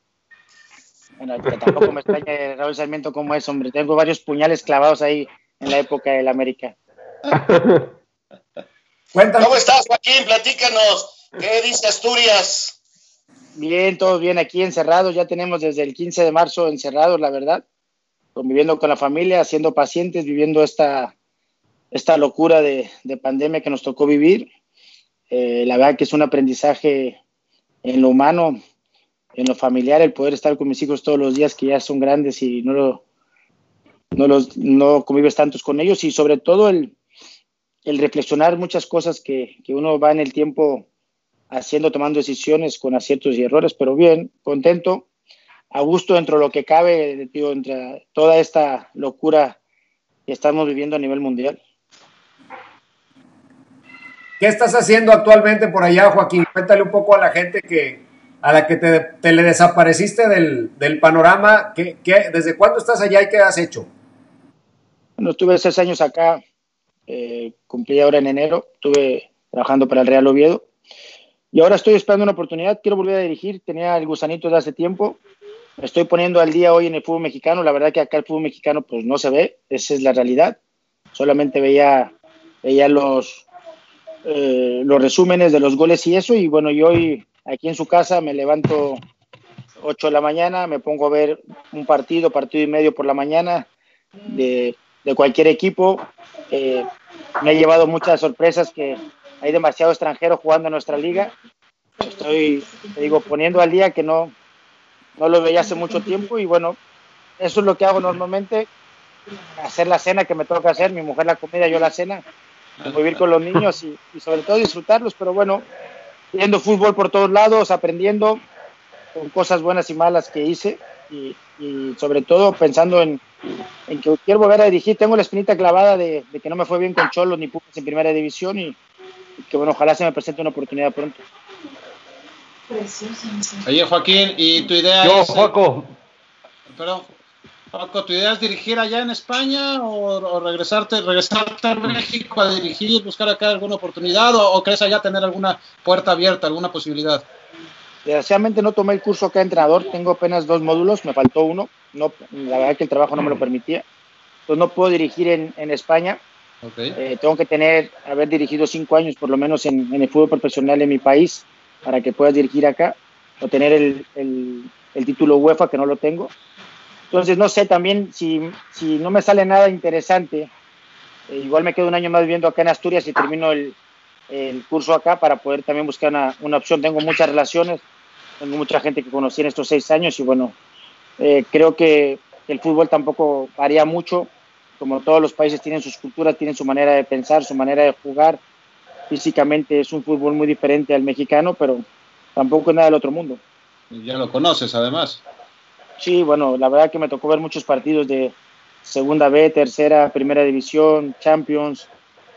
Bueno, que tampoco me extraña Raúl Sarmiento como es, hombre. Tengo varios puñales clavados ahí en la época del América. Cuéntanos. ¿Cómo estás, Joaquín? Platícanos. ¿Qué dice Asturias? Bien, todos bien aquí encerrados. Ya tenemos desde el 15 de marzo encerrados, la verdad. Conviviendo con la familia, siendo pacientes, viviendo esta, esta locura de, de pandemia que nos tocó vivir. Eh, la verdad que es un aprendizaje en lo humano, en lo familiar, el poder estar con mis hijos todos los días que ya son grandes y no, lo, no, los, no convives tantos con ellos y sobre todo el, el reflexionar muchas cosas que, que, uno va en el tiempo haciendo, tomando decisiones con aciertos y errores, pero bien, contento, a gusto dentro de lo que cabe, tío, entre toda esta locura que estamos viviendo a nivel mundial. ¿Qué estás haciendo actualmente por allá, Joaquín? Cuéntale un poco a la gente que, a la que te, te le desapareciste del, del panorama. ¿Qué, ¿Desde cuándo estás allá y qué has hecho? Bueno, estuve seis años acá, eh, cumplí ahora en enero, estuve trabajando para el Real Oviedo y ahora estoy esperando una oportunidad, quiero volver a dirigir, tenía el gusanito de hace tiempo estoy poniendo al día hoy en el fútbol mexicano. La verdad que acá el fútbol mexicano pues no se ve, esa es la realidad. Solamente veía, veía los, eh, los resúmenes de los goles y eso. Y bueno, yo hoy aquí en su casa me levanto 8 de la mañana, me pongo a ver un partido, partido y medio por la mañana de, de cualquier equipo. Eh, me ha llevado muchas sorpresas que hay demasiado extranjero jugando en nuestra liga. Estoy, te digo, poniendo al día que no, no lo veía hace mucho tiempo y bueno, eso es lo que hago normalmente, hacer la cena que me toca hacer, mi mujer la comida, yo la cena, vivir con los niños y, y sobre todo disfrutarlos, pero bueno, viendo fútbol por todos lados, aprendiendo con cosas buenas y malas que hice y, y sobre todo pensando en, en, que quiero volver a dirigir. Tengo la espinita clavada de, de que no me fue bien con Cholos ni Pumas en primera división y, y, que bueno, ojalá se me presente una oportunidad pronto. Oye, Joaquín, ¿y tu idea Yo, es... Joaco. Perdón, Paco, ¿tu idea es dirigir allá en España o, o, regresarte, regresarte a México a dirigir, buscar acá alguna oportunidad o, o, crees allá tener alguna puerta abierta, alguna posibilidad? Desgraciadamente no tomé el curso acá de entrenador, tengo apenas dos módulos, me faltó uno, no, la verdad que el trabajo no me lo permitía, entonces no puedo dirigir en, en España, okay. eh, tengo que tener, haber dirigido cinco años por lo menos en, en, el fútbol profesional en mi país para que puedas dirigir acá o tener el, el, el título UEFA que no lo tengo. Entonces, no sé, también si, si no me sale nada interesante, eh, igual me quedo un año más viviendo acá en Asturias y termino el, el curso acá para poder también buscar una, una, opción. Tengo muchas relaciones, tengo mucha gente que conocí en estos seis años y bueno, eh, creo que el fútbol tampoco varía mucho. Como todos los países tienen sus culturas, tienen su manera de pensar, su manera de jugar. Físicamente es un fútbol muy diferente al mexicano, pero tampoco es nada del otro mundo. Ya lo conoces además. Sí, bueno, la verdad que me tocó ver muchos partidos de segunda B, tercera, primera división, Champions.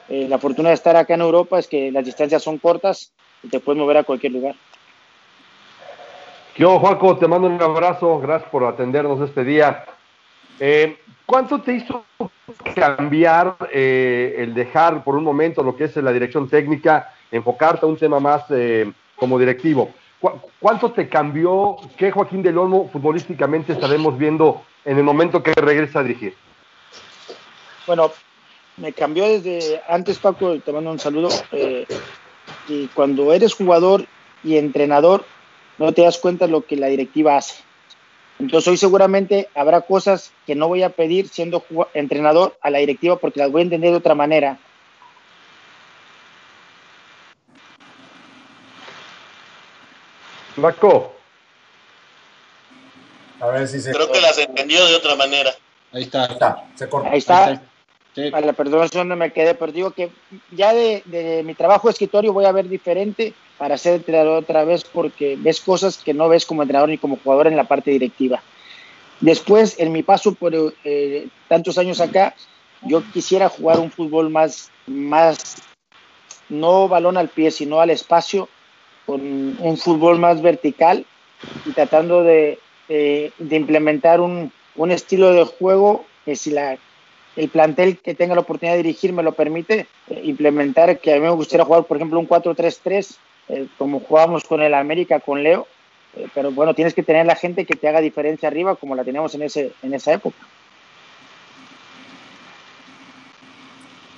Eh, la fortuna de estar acá en Europa es que las distancias son cortas y te puedes mover a cualquier lugar. Yo, Juaco, te mando un abrazo, gracias por atendernos este día. Eh, ¿Cuánto te hizo cambiar eh, el dejar por un momento lo que es la dirección técnica, enfocarte a un tema más eh, como directivo? ¿Cuánto te cambió? ¿Qué Joaquín del Olmo futbolísticamente estaremos viendo en el momento que regresa a dirigir? Bueno, me cambió desde antes, Paco, te mando un saludo. Eh, y cuando eres jugador y entrenador, no te das cuenta de lo que la directiva hace. Entonces, hoy seguramente habrá cosas que no voy a pedir siendo entrenador a la directiva porque las voy a entender de otra manera. Marco. A ver si se. Creo que las entendió de otra manera. Ahí está. Ahí está. Se corta. Ahí está. Ahí está. Sí. Vale, perdón, no me quedé, pero digo que ya de, de, mi trabajo de escritorio voy a ver diferente para ser entrenador otra vez porque ves cosas que no ves como entrenador ni como jugador en la parte directiva. Después, en mi paso por eh, tantos años acá, yo quisiera jugar un fútbol más, más, no balón al pie, sino al espacio, con un fútbol más vertical y tratando de, de, de implementar un, un estilo de juego que si la el plantel que tenga la oportunidad de dirigir me lo permite eh, implementar que a mí me gustaría jugar, por ejemplo, un 4-3-3, eh, como jugábamos con el América, con Leo, eh, pero bueno, tienes que tener la gente que te haga diferencia arriba como la teníamos en, ese, en esa época.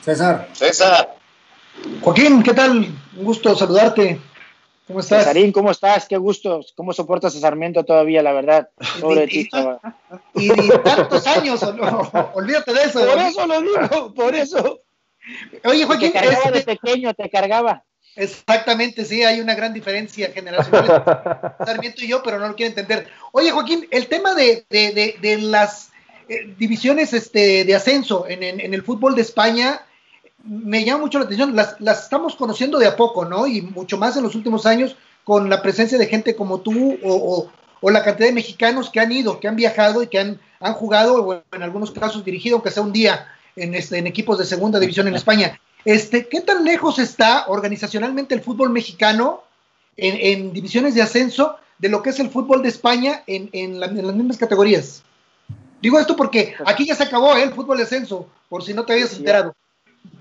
César. César. Joaquín, ¿qué tal? Un gusto saludarte. ¿Cómo estás? Cesarín, ¿cómo estás? Qué gusto. ¿Cómo soportas a Sarmiento todavía, la verdad? Pobre y, y, y, tantos años, no, [LAUGHS] olvídate de eso. Por eso lo digo, por eso. Oye, Joaquín. Te cargaba este... de pequeño, te cargaba. Exactamente, sí, hay una gran diferencia generacional. Sarmiento y yo, pero no lo quiero entender. Oye, Joaquín, el tema de, de, de, de las eh, divisiones este, de ascenso en, en, en el fútbol de España me llama mucho la atención, las, las, estamos conociendo de a poco, ¿no? Y mucho más en los últimos años con la presencia de gente como tú o, o, o la cantidad de mexicanos que han ido, que han viajado y que han, han jugado, o en algunos casos dirigido, aunque sea un día, en, este, en equipos de segunda división en España. Este, ¿Qué tan lejos está organizacionalmente el fútbol mexicano en, en divisiones de ascenso de lo que es el fútbol de España en, en, la, en las mismas categorías? Digo esto porque aquí ya se acabó ¿eh? el fútbol de ascenso, por si no te habías enterado.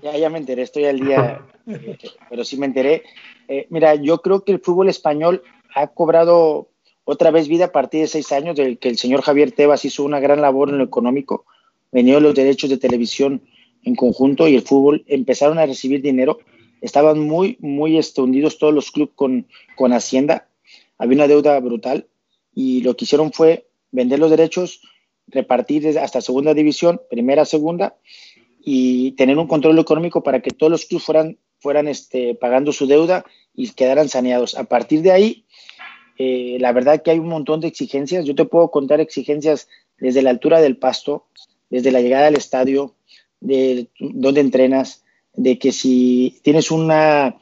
Ya, ya me enteré, estoy al día, [LAUGHS] pero sí me enteré. Eh, mira, yo creo que el fútbol español ha cobrado otra vez vida a partir de seis años, del que el señor Javier Tebas hizo una gran labor en lo económico, venía los derechos de televisión en conjunto y el fútbol empezaron a recibir dinero. Estaban muy, muy hundidos todos los clubes con, con Hacienda. Había una deuda brutal y lo que hicieron fue vender los derechos, repartir hasta segunda división, primera, segunda, y tener un control económico para que todos los clubes fueran, fueran este, pagando su deuda y quedaran saneados. A partir de ahí, eh, la verdad que hay un montón de exigencias. Yo te puedo contar exigencias desde la altura del pasto, desde la llegada al estadio, de dónde entrenas, de que si tienes una,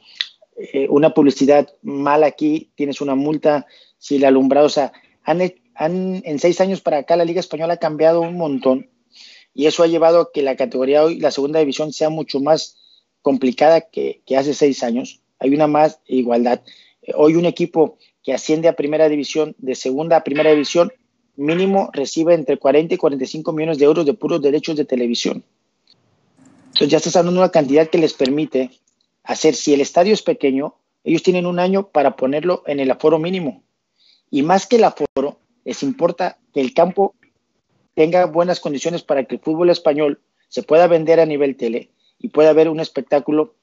eh, una publicidad mal aquí, tienes una multa, si el alumbrado, o sea, han, han, en seis años para acá la Liga Española ha cambiado un montón y eso ha llevado a que la categoría hoy, la segunda división, sea mucho más complicada que, hace seis años. Hay una más igualdad. Hoy un equipo que asciende a primera división, de segunda a primera división, mínimo recibe entre 40 y 45 millones de euros de puros derechos de televisión. Entonces ya estás dando una cantidad que les permite hacer, si el estadio es pequeño, ellos tienen un año para ponerlo en el aforo mínimo. Y más que el aforo, les importa que el campo tenga buenas condiciones para que el fútbol español se pueda vender a nivel tele y pueda haber un espectáculo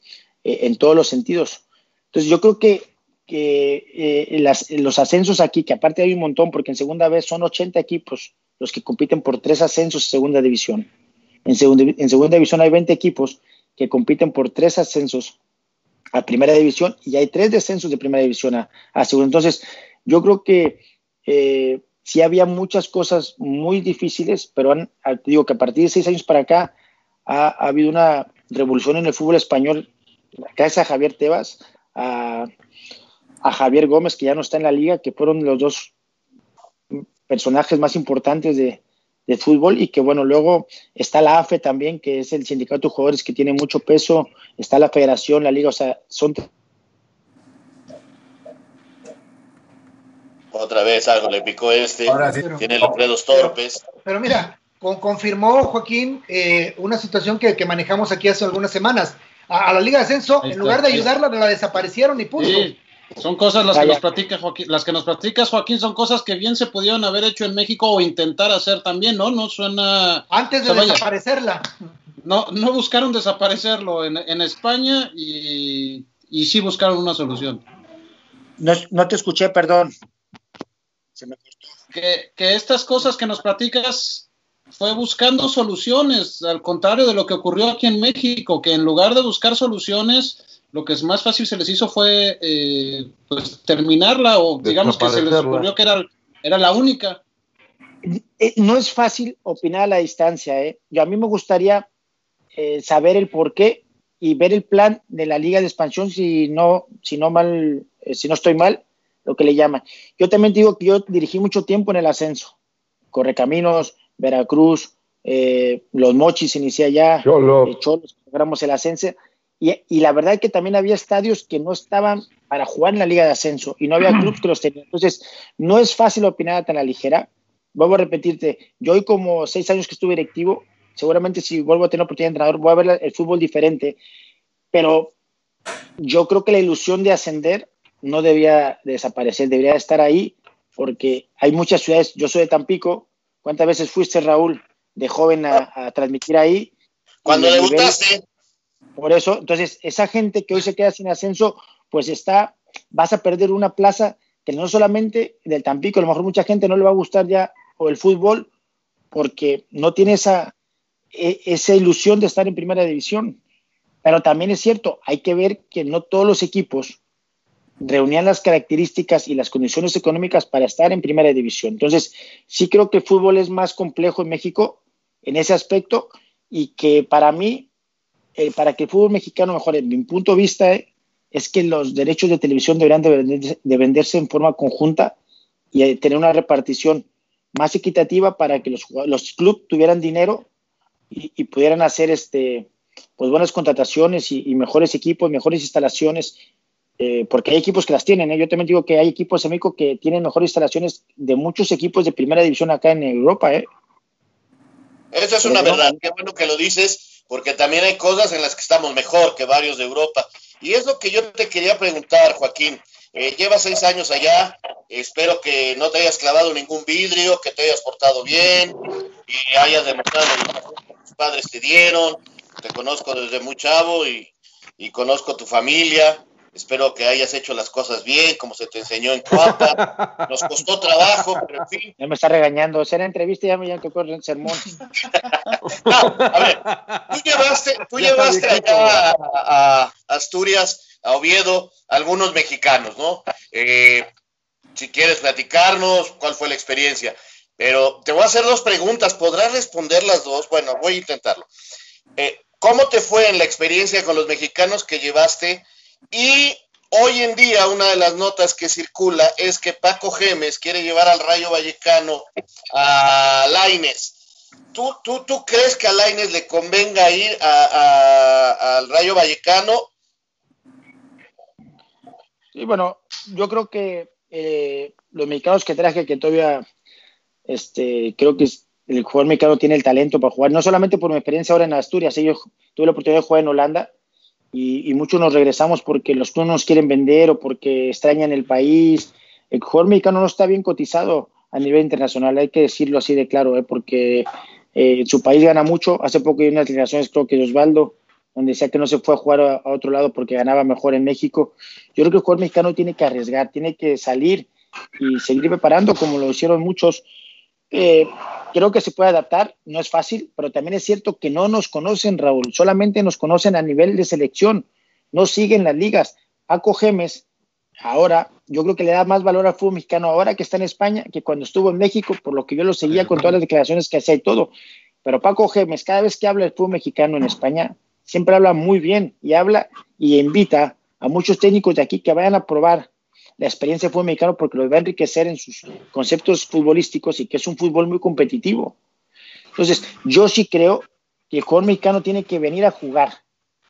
eh, en todos los sentidos. Entonces yo creo que, eh, los ascensos aquí, que aparte hay un montón, porque en segunda vez son 80 equipos los que compiten por tres ascensos en segunda división. En segunda, en segunda división hay 20 equipos que compiten por tres ascensos a primera división y hay tres descensos de primera división a, segunda. Entonces, yo creo que eh, sí había muchas cosas muy difíciles, pero han, digo que a partir de seis años para acá ha, habido una revolución en el fútbol español, gracias a Javier Tebas, a, Javier Gómez, que ya no está en la liga, que fueron los dos personajes más importantes de, de fútbol. Y que bueno, luego está la AFE también, que es el sindicato de jugadores que tiene mucho peso, está la federación, la liga, o sea, son Otra vez algo le picó este. Tiene los dedos torpes. Pero, mira, confirmó Joaquín eh, una situación que, manejamos aquí hace algunas semanas. A, la Liga de Ascenso, en lugar de ayudarla, la desaparecieron y punto. Son cosas las que nos platica Joaquín, las que nos platicas Joaquín son cosas que bien se pudieron haber hecho en México o intentar hacer también, ¿no? No suena antes de desaparecerla. No, no buscaron desaparecerlo en, en España y, y, sí buscaron una solución. No, no te escuché, perdón. Que, estas cosas que nos platicas fue buscando soluciones, al contrario de lo que ocurrió aquí en México, que en lugar de buscar soluciones, lo que es más fácil se les hizo fue eh, pues, terminarla o digamos que se les ocurrió que era, era la única. Eh, no es fácil opinar a la distancia. ¿eh? Yo a mí me gustaría eh, saber el por qué y ver el plan de la liga de expansión si no, si no mal, si no estoy mal, lo que le llaman. Yo también digo que yo dirigí mucho tiempo en el ascenso. Correcaminos, Veracruz, eh, Los Mochis inicié allá, Cholos, eh, Cholos logramos el ascenso. Y, y, la verdad es que también había estadios que no estaban para jugar en la liga de ascenso y no había clubes que los tenían. Entonces, no es fácil opinar tan a la ligera. Vuelvo a repetirte, yo hoy como seis años que estuve directivo, seguramente si vuelvo a tener oportunidad de entrenador, voy a ver el fútbol diferente. Pero yo creo que la ilusión de ascender no debía desaparecer, debería estar ahí, porque hay muchas ciudades, yo soy de Tampico, ¿cuántas veces fuiste, Raúl, de joven a, transmitir ahí? Cuando debutaste. Por eso, entonces, esa gente que hoy se queda sin ascenso, pues está, vas a perder una plaza que no solamente del Tampico, a lo mejor mucha gente no le va a gustar ya o el fútbol, porque no tiene esa, e, esa ilusión de estar en primera división. Pero también es cierto, hay que ver que no todos los equipos reunían las características y las condiciones económicas para estar en primera división. Entonces, sí creo que el fútbol es más complejo en México en ese aspecto y que para mí, eh, para que el fútbol mexicano mejore, mi punto de vista, eh, es que los derechos de televisión deberían de venderse, en forma conjunta y eh, tener una repartición más equitativa para que los, los clubes tuvieran dinero y, pudieran hacer este, pues buenas contrataciones y, y mejores equipos, mejores instalaciones eh, porque hay equipos que las tienen. ¿eh? Yo también digo que hay equipos en México que tienen mejores instalaciones de muchos equipos de primera división acá en Europa. ¿eh? Eso es una verdad. Qué bueno que lo dices, porque también hay cosas en las que estamos mejor que varios de Europa. Y es lo que yo te quería preguntar, Joaquín. Eh, llevas seis años allá, espero que no te hayas clavado ningún vidrio, que te hayas portado bien y hayas demostrado lo que tus padres te dieron. Te conozco desde muy chavo y, y conozco tu familia. Espero que hayas hecho las cosas bien, como se te enseñó en Coapa. Nos costó trabajo, pero en fin. Ya me está regañando. Será entrevista ya me tocó el sermón. no, a ver, tú llevaste, tú llevaste allá a, a, Asturias, a Oviedo, algunos mexicanos, ¿no? Eh, si quieres platicarnos, ¿cuál fue la experiencia? Pero te voy a hacer dos preguntas. ¿Podrás responder las dos? Bueno, voy a intentarlo. Eh, ¿Cómo te fue en la experiencia con los mexicanos que llevaste? Y hoy en día una de las notas que circula es que Paco Gemes quiere llevar al Rayo Vallecano a Laines. ¿Tú, tú, tú crees que a Laines le convenga ir al Rayo Vallecano? Sí, bueno, yo creo que eh, los mexicanos que traje, que todavía este, creo que el jugador mexicano tiene el talento para jugar, no solamente por mi experiencia ahora en Asturias, yo tuve la oportunidad de jugar en Holanda y, y, muchos nos regresamos porque los clubes nos quieren vender o porque extrañan el país. El jugador mexicano no está bien cotizado a nivel internacional, hay que decirlo así de claro, ¿eh? porque eh, su país gana mucho. Hace poco hay unas declaraciones, creo que de Osvaldo, donde decía que no se fue a jugar a, a, otro lado porque ganaba mejor en México. Yo creo que el jugador mexicano tiene que arriesgar, tiene que salir y seguir preparando como lo hicieron muchos. Eh, creo que se puede adaptar, no es fácil, pero también es cierto que no nos conocen, Raúl, solamente nos conocen a nivel de selección, no siguen las ligas. Paco Gemes, ahora, yo creo que le da más valor al fútbol mexicano ahora que está en España que cuando estuvo en México, por lo que yo lo seguía con todas las declaraciones que hacía y todo. Pero Paco Gemes, cada vez que habla del fútbol mexicano en España, siempre habla muy bien y habla y invita a muchos técnicos de aquí que vayan a probar la experiencia fútbol mexicano porque los va a enriquecer en sus conceptos futbolísticos y que es un fútbol muy competitivo. Entonces, yo sí creo que el jugador mexicano tiene que venir a jugar.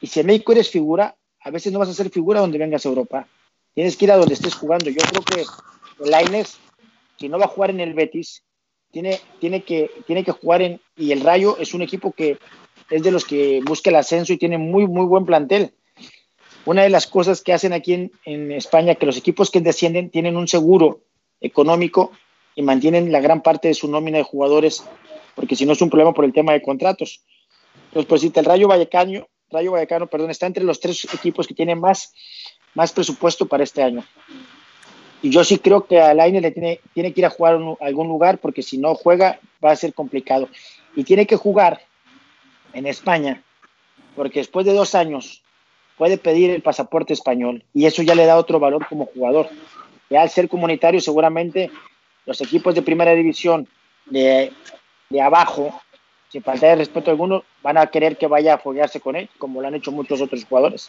Y si en México eres figura, a veces no vas a ser figura donde vengas a Europa. Tienes que ir a donde estés jugando. Yo creo que el Aines, si no va a jugar en el Betis, tiene, tiene, que, tiene que jugar en... Y el Rayo es un equipo que es de los que busca el ascenso y tiene muy, muy buen plantel una de las cosas que hacen aquí en, en, España, que los equipos que descienden tienen un seguro económico y mantienen la gran parte de su nómina de jugadores, porque si no es un problema por el tema de contratos. Entonces, pues si el Rayo Vallecano, Rayo Vallecano, perdón, está entre los tres equipos que tienen más, más presupuesto para este año. Y yo sí creo que a Laine le tiene, tiene que ir a jugar a algún lugar, porque si no juega va a ser complicado. Y tiene que jugar en España, porque después de dos años puede pedir el pasaporte español y eso ya le da otro valor como jugador. Ya al ser comunitario, seguramente los equipos de primera división de, de abajo, sin falta de respeto alguno, van a querer que vaya a foguearse con él, como lo han hecho muchos otros jugadores.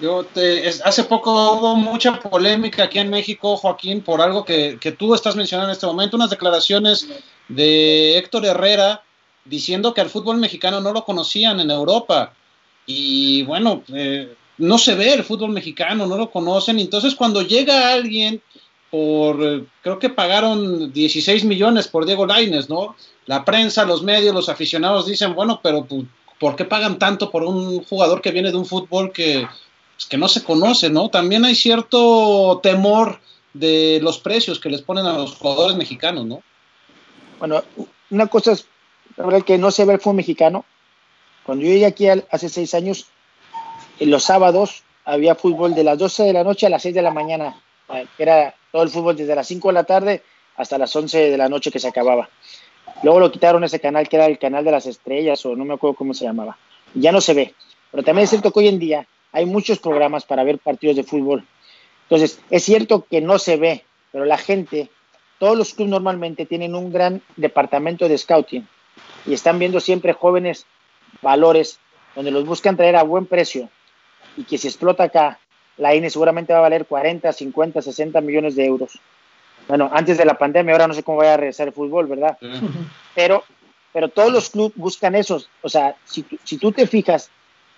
Yo hace poco hubo mucha polémica aquí en México, Joaquín, por algo que tú estás mencionando en este momento, unas declaraciones de Héctor Herrera, diciendo que al fútbol mexicano no lo conocían en Europa. Y bueno, eh, no se ve el fútbol mexicano, no lo conocen. Entonces cuando llega alguien por, eh, creo que pagaron 16 millones por Diego Laines, ¿no? La prensa, los medios, los aficionados dicen, bueno, pero pues, ¿por qué pagan tanto por un jugador que viene de un fútbol que, pues, que no se conoce, ¿no? También hay cierto temor de los precios que les ponen a los jugadores mexicanos, ¿no? Bueno, una cosa es verdad que no se ve el fútbol mexicano. Cuando yo llegué aquí hace seis años, los sábados había fútbol de las 12 de la noche a las 6 de la mañana, que era todo el fútbol desde las 5 de la tarde hasta las 11 de la noche que se acababa. Luego lo quitaron ese canal que era el canal de las estrellas o no me acuerdo cómo se llamaba. Ya no se ve. Pero también es cierto que hoy en día hay muchos programas para ver partidos de fútbol. Entonces, es cierto que no se ve, pero la gente, todos los clubes normalmente tienen un gran departamento de scouting y están viendo siempre jóvenes valores donde los buscan traer a buen precio y que si explota acá, la INE seguramente va a valer 40, 50, 60 millones de euros. Bueno, antes de la pandemia, ahora no sé cómo vaya a regresar el fútbol, ¿verdad? Pero, pero todos los clubes buscan esos. O sea, si, si tú te fijas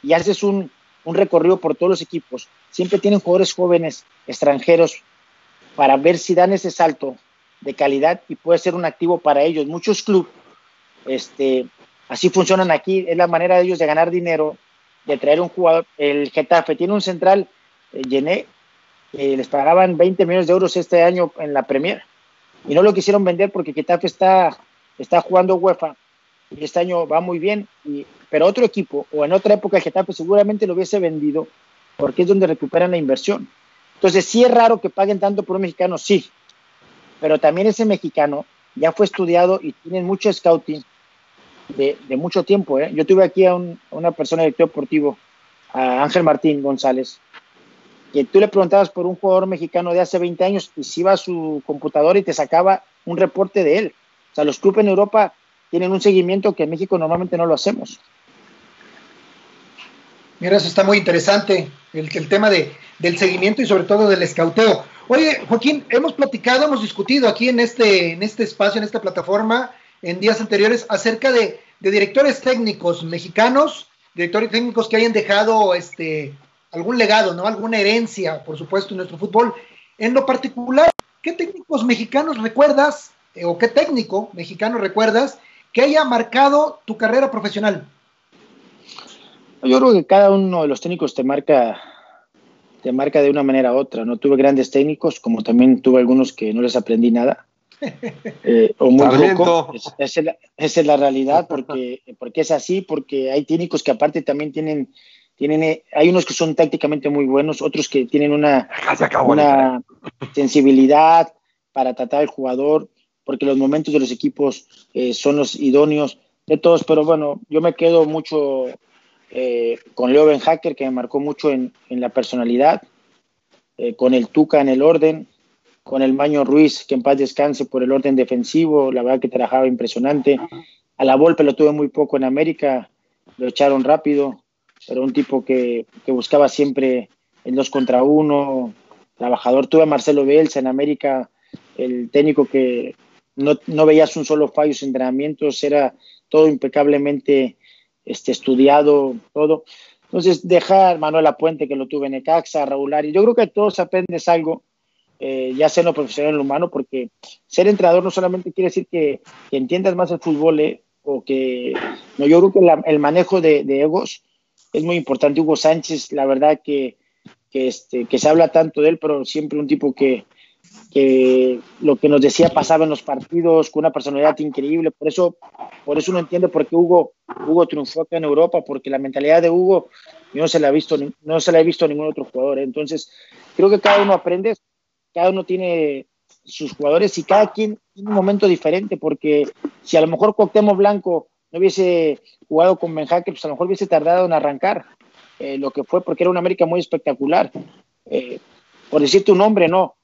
y haces un, un recorrido por todos los equipos, siempre tienen jugadores jóvenes, extranjeros, para ver si dan ese salto de calidad y puede ser un activo para ellos. Muchos clubes este, así funcionan aquí, es la manera de ellos de ganar dinero, de traer un jugador. El Getafe tiene un central llené, les pagaban 20 millones de euros este año en la Premier y no lo quisieron vender porque Getafe está, está jugando UEFA y este año va muy bien, pero otro equipo o en otra época Getafe seguramente lo hubiese vendido porque es donde recuperan la inversión. Entonces, sí es raro que paguen tanto por un mexicano, sí, pero también ese mexicano ya fue estudiado y tienen mucho scouting de, mucho tiempo. ¿eh? Yo tuve aquí a, una persona director deportivo, a Ángel Martín González, que tú le preguntabas por un jugador mexicano de hace 20 años y si iba a su computadora y te sacaba un reporte de él. O sea, los clubes en Europa tienen un seguimiento que en México normalmente no lo hacemos. Mira, eso está muy interesante, el, el tema de, del seguimiento y sobre todo del escauteo. Oye, Joaquín, hemos platicado, hemos discutido aquí en este, en este espacio, en esta plataforma, en días anteriores, acerca de, directores técnicos mexicanos, directores técnicos que hayan dejado este, algún legado, ¿no? Alguna herencia, por supuesto, en nuestro fútbol. En lo particular, ¿qué técnicos mexicanos recuerdas, eh, o qué técnico mexicano recuerdas, que haya marcado tu carrera profesional? Yo creo que cada uno de los técnicos te marca te marca de una manera u otra. No tuve grandes técnicos, como también tuve algunos que no les aprendí nada. Eh, o muy poco. Esa es, la realidad, porque, porque es así, porque hay técnicos que aparte también tienen, tienen, eh, hay unos que son tácticamente muy buenos, otros que tienen una, una sensibilidad para tratar al jugador, porque los momentos de los equipos eh, son los idóneos de todos, pero bueno, yo me quedo mucho eh, con Leo Ben Hacker, que me marcó mucho en, la personalidad, eh, con el Tuca en el orden, con el Maño Ruiz, que en paz descanse por el orden defensivo, la verdad que trabajaba impresionante. A la Volpe lo tuve muy poco en América, lo echaron rápido, pero un tipo que, buscaba siempre el dos contra uno, trabajador. Tuve a Marcelo Bielsa en América, el técnico que no, no veías un solo fallo en entrenamientos, era todo impecablemente este, estudiado, todo. Entonces, dejar Manuel Apuente, que lo tuve en Ecaxa, Raúl Ari, yo creo que todos aprendes algo, eh, ya sea en lo profesional en lo humano, porque ser entrenador no solamente quiere decir que, entiendas más el fútbol, eh, o que, no, yo creo que el manejo de, egos es muy importante. Hugo Sánchez, la verdad que, que, este, que se habla tanto de él, pero siempre un tipo que, que lo que nos decía pasaba en los partidos con una personalidad increíble. Por eso, por eso uno entiende por qué Hugo, Hugo triunfó acá en Europa, porque la mentalidad de Hugo no se la ha visto, no se la ha visto a ningún otro jugador. ¿eh? Entonces, creo que cada uno aprende, cada uno tiene sus jugadores y cada quien tiene un momento diferente, porque si a lo mejor Cuauhtémoc Blanco no hubiese jugado con Benjaque, pues a lo mejor hubiese tardado en arrancar eh, lo que fue, porque era una América muy espectacular. Eh, por decirte un nombre, no,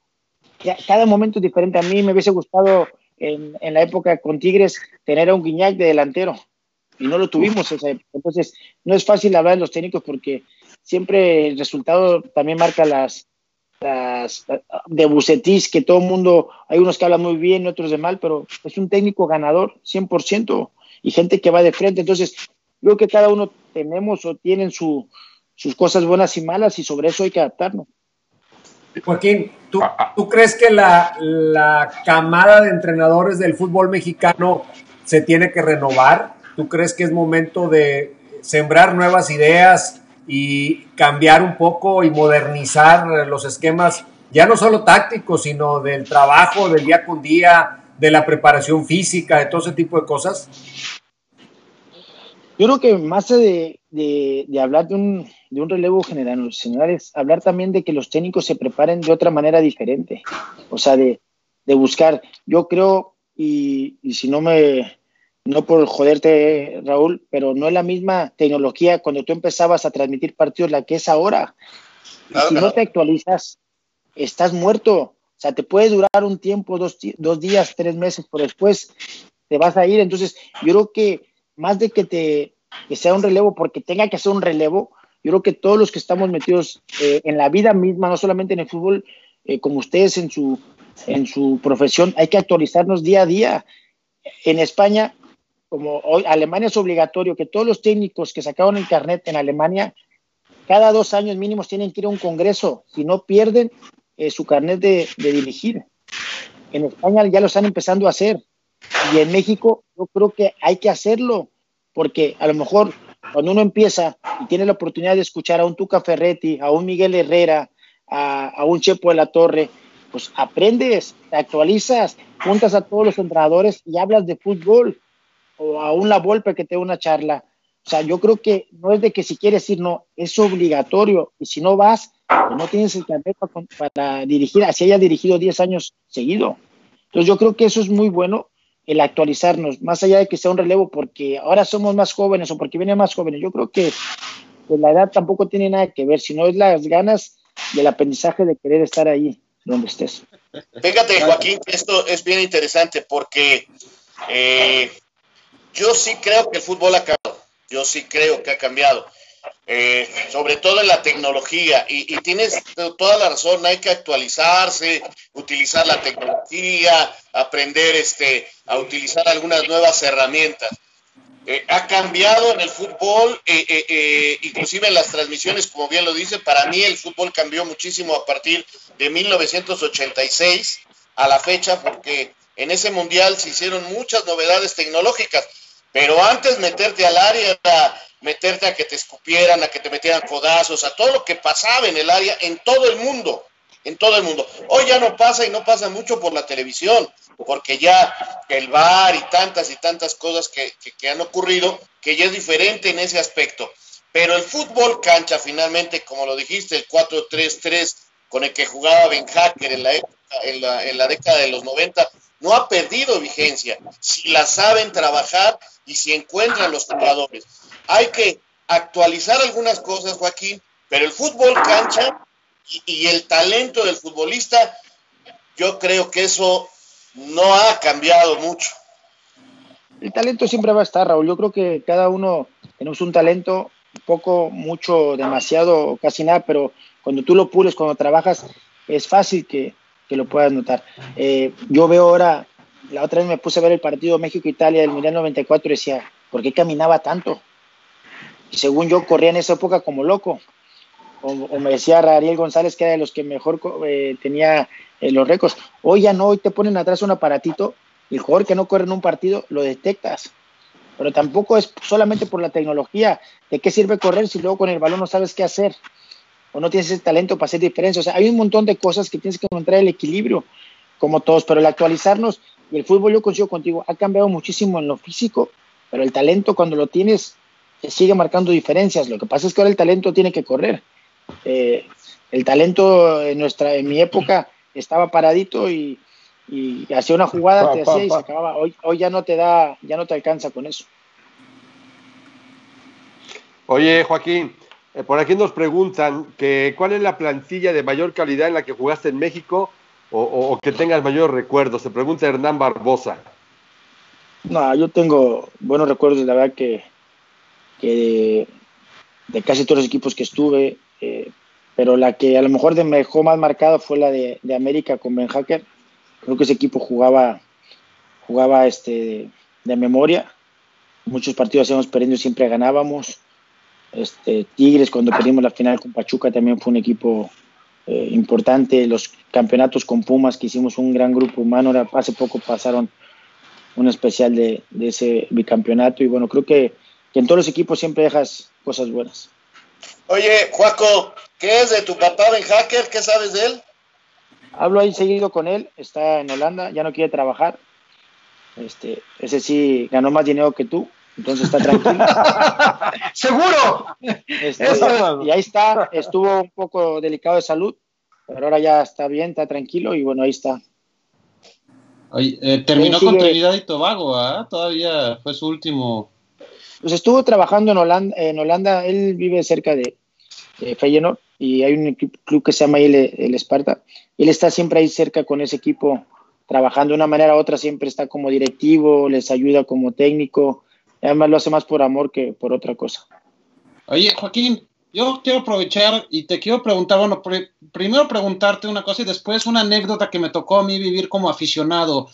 cada momento es diferente. A mí me hubiese gustado en, la época con Tigres tener a un Guiñac de delantero y no lo tuvimos. Entonces, no es fácil hablar de los técnicos porque siempre el resultado también marca las, las de Bucetis, que todo el mundo, hay unos que hablan muy bien, otros de mal, pero es un técnico ganador 100% y gente que va de frente. Entonces, creo que cada uno tenemos o tienen su, sus cosas buenas y malas y sobre eso hay que adaptarnos. Joaquín, ¿tú, ah, ah. ¿tú crees que la, la, camada de entrenadores del fútbol mexicano se tiene que renovar? ¿Tú crees que es momento de sembrar nuevas ideas y cambiar un poco y modernizar los esquemas, ya no solo tácticos, sino del trabajo, del día con día, de la preparación física, de todo ese tipo de cosas? Yo creo que más de, de, hablar de un, de un relevo general, señores, hablar también de que los técnicos se preparen de otra manera diferente. O sea, de, de buscar. Yo creo, y, y, si no me, no por joderte, Raúl, pero no es la misma tecnología cuando tú empezabas a transmitir partidos la que es ahora. si no te actualizas, estás muerto. O sea, te puede durar un tiempo, dos, dos días, tres meses, pero después te vas a ir. Entonces, yo creo que más de que te que sea un relevo porque tenga que ser un relevo, yo creo que todos los que estamos metidos eh, en la vida misma, no solamente en el fútbol, eh, como ustedes en su, en su profesión, hay que actualizarnos día a día. En España, como hoy Alemania es obligatorio que todos los técnicos que sacaron el carnet en Alemania, cada dos años mínimos tienen que ir a un congreso, si no pierden eh, su carnet de, de dirigir. En España ya lo están empezando a hacer. Y en México yo creo que hay que hacerlo, porque a lo mejor cuando uno empieza y tiene la oportunidad de escuchar a un Tuca Ferretti, a un Miguel Herrera, a, a un Chepo de la Torre, pues aprendes, te actualizas, juntas a todos los entrenadores y hablas de fútbol o a un La Volpe que te dé una charla. O sea, yo creo que no es de que si quieres ir, no, es obligatorio. Y si no vas, pues no tienes el carnet para, para, dirigir, así haya dirigido 10 años seguido. Entonces yo creo que eso es muy bueno, el actualizarnos, más allá de que sea un relevo, porque ahora somos más jóvenes o porque vienen más jóvenes. Yo creo que, que la edad tampoco tiene nada que ver, sino es las ganas del aprendizaje de querer estar ahí donde estés. Fíjate, Joaquín, esto es bien interesante porque eh, yo sí creo que el fútbol ha cambiado. Yo sí creo que ha cambiado. Eh, sobre todo en la tecnología. Y, tienes toda la razón, hay que actualizarse, utilizar la tecnología, aprender este, a utilizar algunas nuevas herramientas. Eh, ha cambiado en el fútbol, eh, eh, inclusive en las transmisiones, como bien lo dice, para mí el fútbol cambió muchísimo a partir de 1986 a la fecha, porque en ese mundial se hicieron muchas novedades tecnológicas, pero antes meterte al área meterte a que te escupieran, a que te metieran codazos, a todo lo que pasaba en el área, en todo el mundo, en todo el mundo. Hoy ya no pasa y no pasa mucho por la televisión, porque ya el bar y tantas y tantas cosas que, que, que han ocurrido, que ya es diferente en ese aspecto. Pero el fútbol cancha finalmente, como lo dijiste, el 4-3-3 con el que jugaba Ben Hacker en la, en, la, en la década de los 90, no ha perdido vigencia. Si la saben trabajar y si encuentran los jugadores. Hay que actualizar algunas cosas, Joaquín, pero el fútbol cancha y, y, el talento del futbolista, yo creo que eso no ha cambiado mucho. El talento siempre va a estar, Raúl. Yo creo que cada uno tenemos un talento, poco, mucho, demasiado, casi nada, pero cuando tú lo pules, cuando trabajas, es fácil que, que lo puedas notar. Eh, yo veo ahora, la otra vez me puse a ver el partido México-Italia del Mundial 94 y decía, ¿por qué caminaba tanto? Y según yo, corría en esa época como loco. O, me decía Ariel González que era de los que mejor eh, tenía eh, los récords. Hoy ya no, hoy te ponen atrás un aparatito y el jugador que no corre en un partido lo detectas. Pero tampoco es solamente por la tecnología. ¿De qué sirve correr si luego con el balón no sabes qué hacer? O no tienes ese talento para hacer diferencia. O sea, hay un montón de cosas que tienes que encontrar el equilibrio, como todos. Pero el actualizarnos, y el fútbol, yo consigo contigo, ha cambiado muchísimo en lo físico, pero el talento cuando lo tienes sigue marcando diferencias. Lo que pasa es que ahora el talento tiene que correr. Eh, el talento en nuestra, en mi época estaba paradito y, y hacía una jugada, te hacía y se acababa. Hoy, hoy ya no te da, ya no te alcanza con eso. Oye, Joaquín, eh, por aquí nos preguntan que cuál es la plantilla de mayor calidad en la que jugaste en México o, que tengas mayor recuerdo. Se pregunta Hernán Barbosa. No, yo tengo buenos recuerdos, la verdad que, de, casi todos los equipos que estuve, eh, pero la que a lo mejor me dejó más marcado fue la de, de América con Ben Hacker. Creo que ese equipo jugaba, jugaba este, de memoria. Muchos partidos hacíamos perdiendo y siempre ganábamos. Este, Tigres, cuando perdimos la final con Pachuca, también fue un equipo eh, importante. Los campeonatos con Pumas, que hicimos un gran grupo humano. Ahora, hace poco pasaron un especial de, de, ese bicampeonato. Y bueno, creo que, que en todos los equipos siempre dejas cosas buenas. Oye, Juaco, ¿qué es de tu papá Ben Hacker? ¿Qué sabes de él? Hablo ahí seguido con él, está en Holanda, ya no quiere trabajar. Este, ese sí ganó más dinero que tú, entonces está tranquilo. [LAUGHS] ¡Seguro! Este, y ahí está, estuvo un poco delicado de salud, pero ahora ya está bien, está tranquilo y bueno, ahí está. Oye, eh, terminó con Trinidad y Tobago, ¿ah? Todavía fue su último. Pues estuvo trabajando en Holanda, en Holanda él vive cerca de, de Feyenoord y hay un club que se llama ahí el, el Esparta. Él está siempre ahí cerca con ese equipo, trabajando de una manera u otra, siempre está como directivo, les ayuda como técnico, además lo hace más por amor que por otra cosa. Oye, Joaquín, yo quiero aprovechar y te quiero preguntar, bueno, pr primero preguntarte una cosa y después una anécdota que me tocó a mí vivir como aficionado.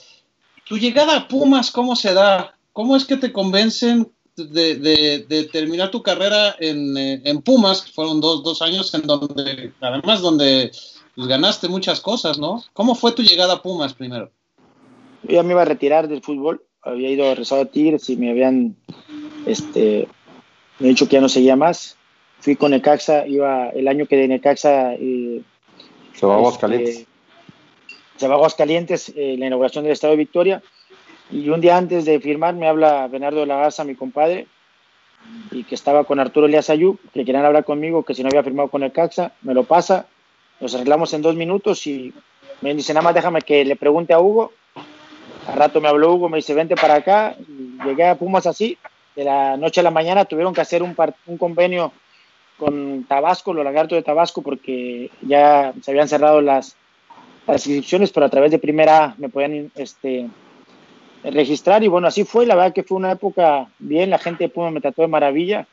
Tu llegada a Pumas, ¿cómo se da? ¿Cómo es que te convencen de, de, de terminar tu carrera en, eh, en Pumas? Fueron dos, dos, años en donde, además, donde pues, ganaste muchas cosas, ¿no? ¿Cómo fue tu llegada a Pumas primero? Yo ya me iba a retirar del fútbol, había ido a Rezado a Tigres y me habían este, me dicho que ya no seguía más. Fui con Necaxa, iba el año que de Necaxa eh, Se va a Este, Aguascalientes. se va a Aguascalientes, eh, la inauguración del Estado de Victoria. Y un día antes de firmar me habla Bernardo de la Garza, mi compadre, y que estaba con Arturo Elías Ayú, que querían hablar conmigo, que si no había firmado con el Caxa, me lo pasa, nos arreglamos en dos minutos y me dice, nada más déjame que le pregunte a Hugo. Al rato me habló Hugo, me dice, vente para acá. Llegué a Pumas así, de la noche a la mañana tuvieron que hacer un, convenio con Tabasco, los lagartos de Tabasco, porque ya se habían cerrado las, las inscripciones, pero a través de primera me podían este, registrar y bueno, así fue, la verdad que fue una época bien, la gente de Puma me trató de maravilla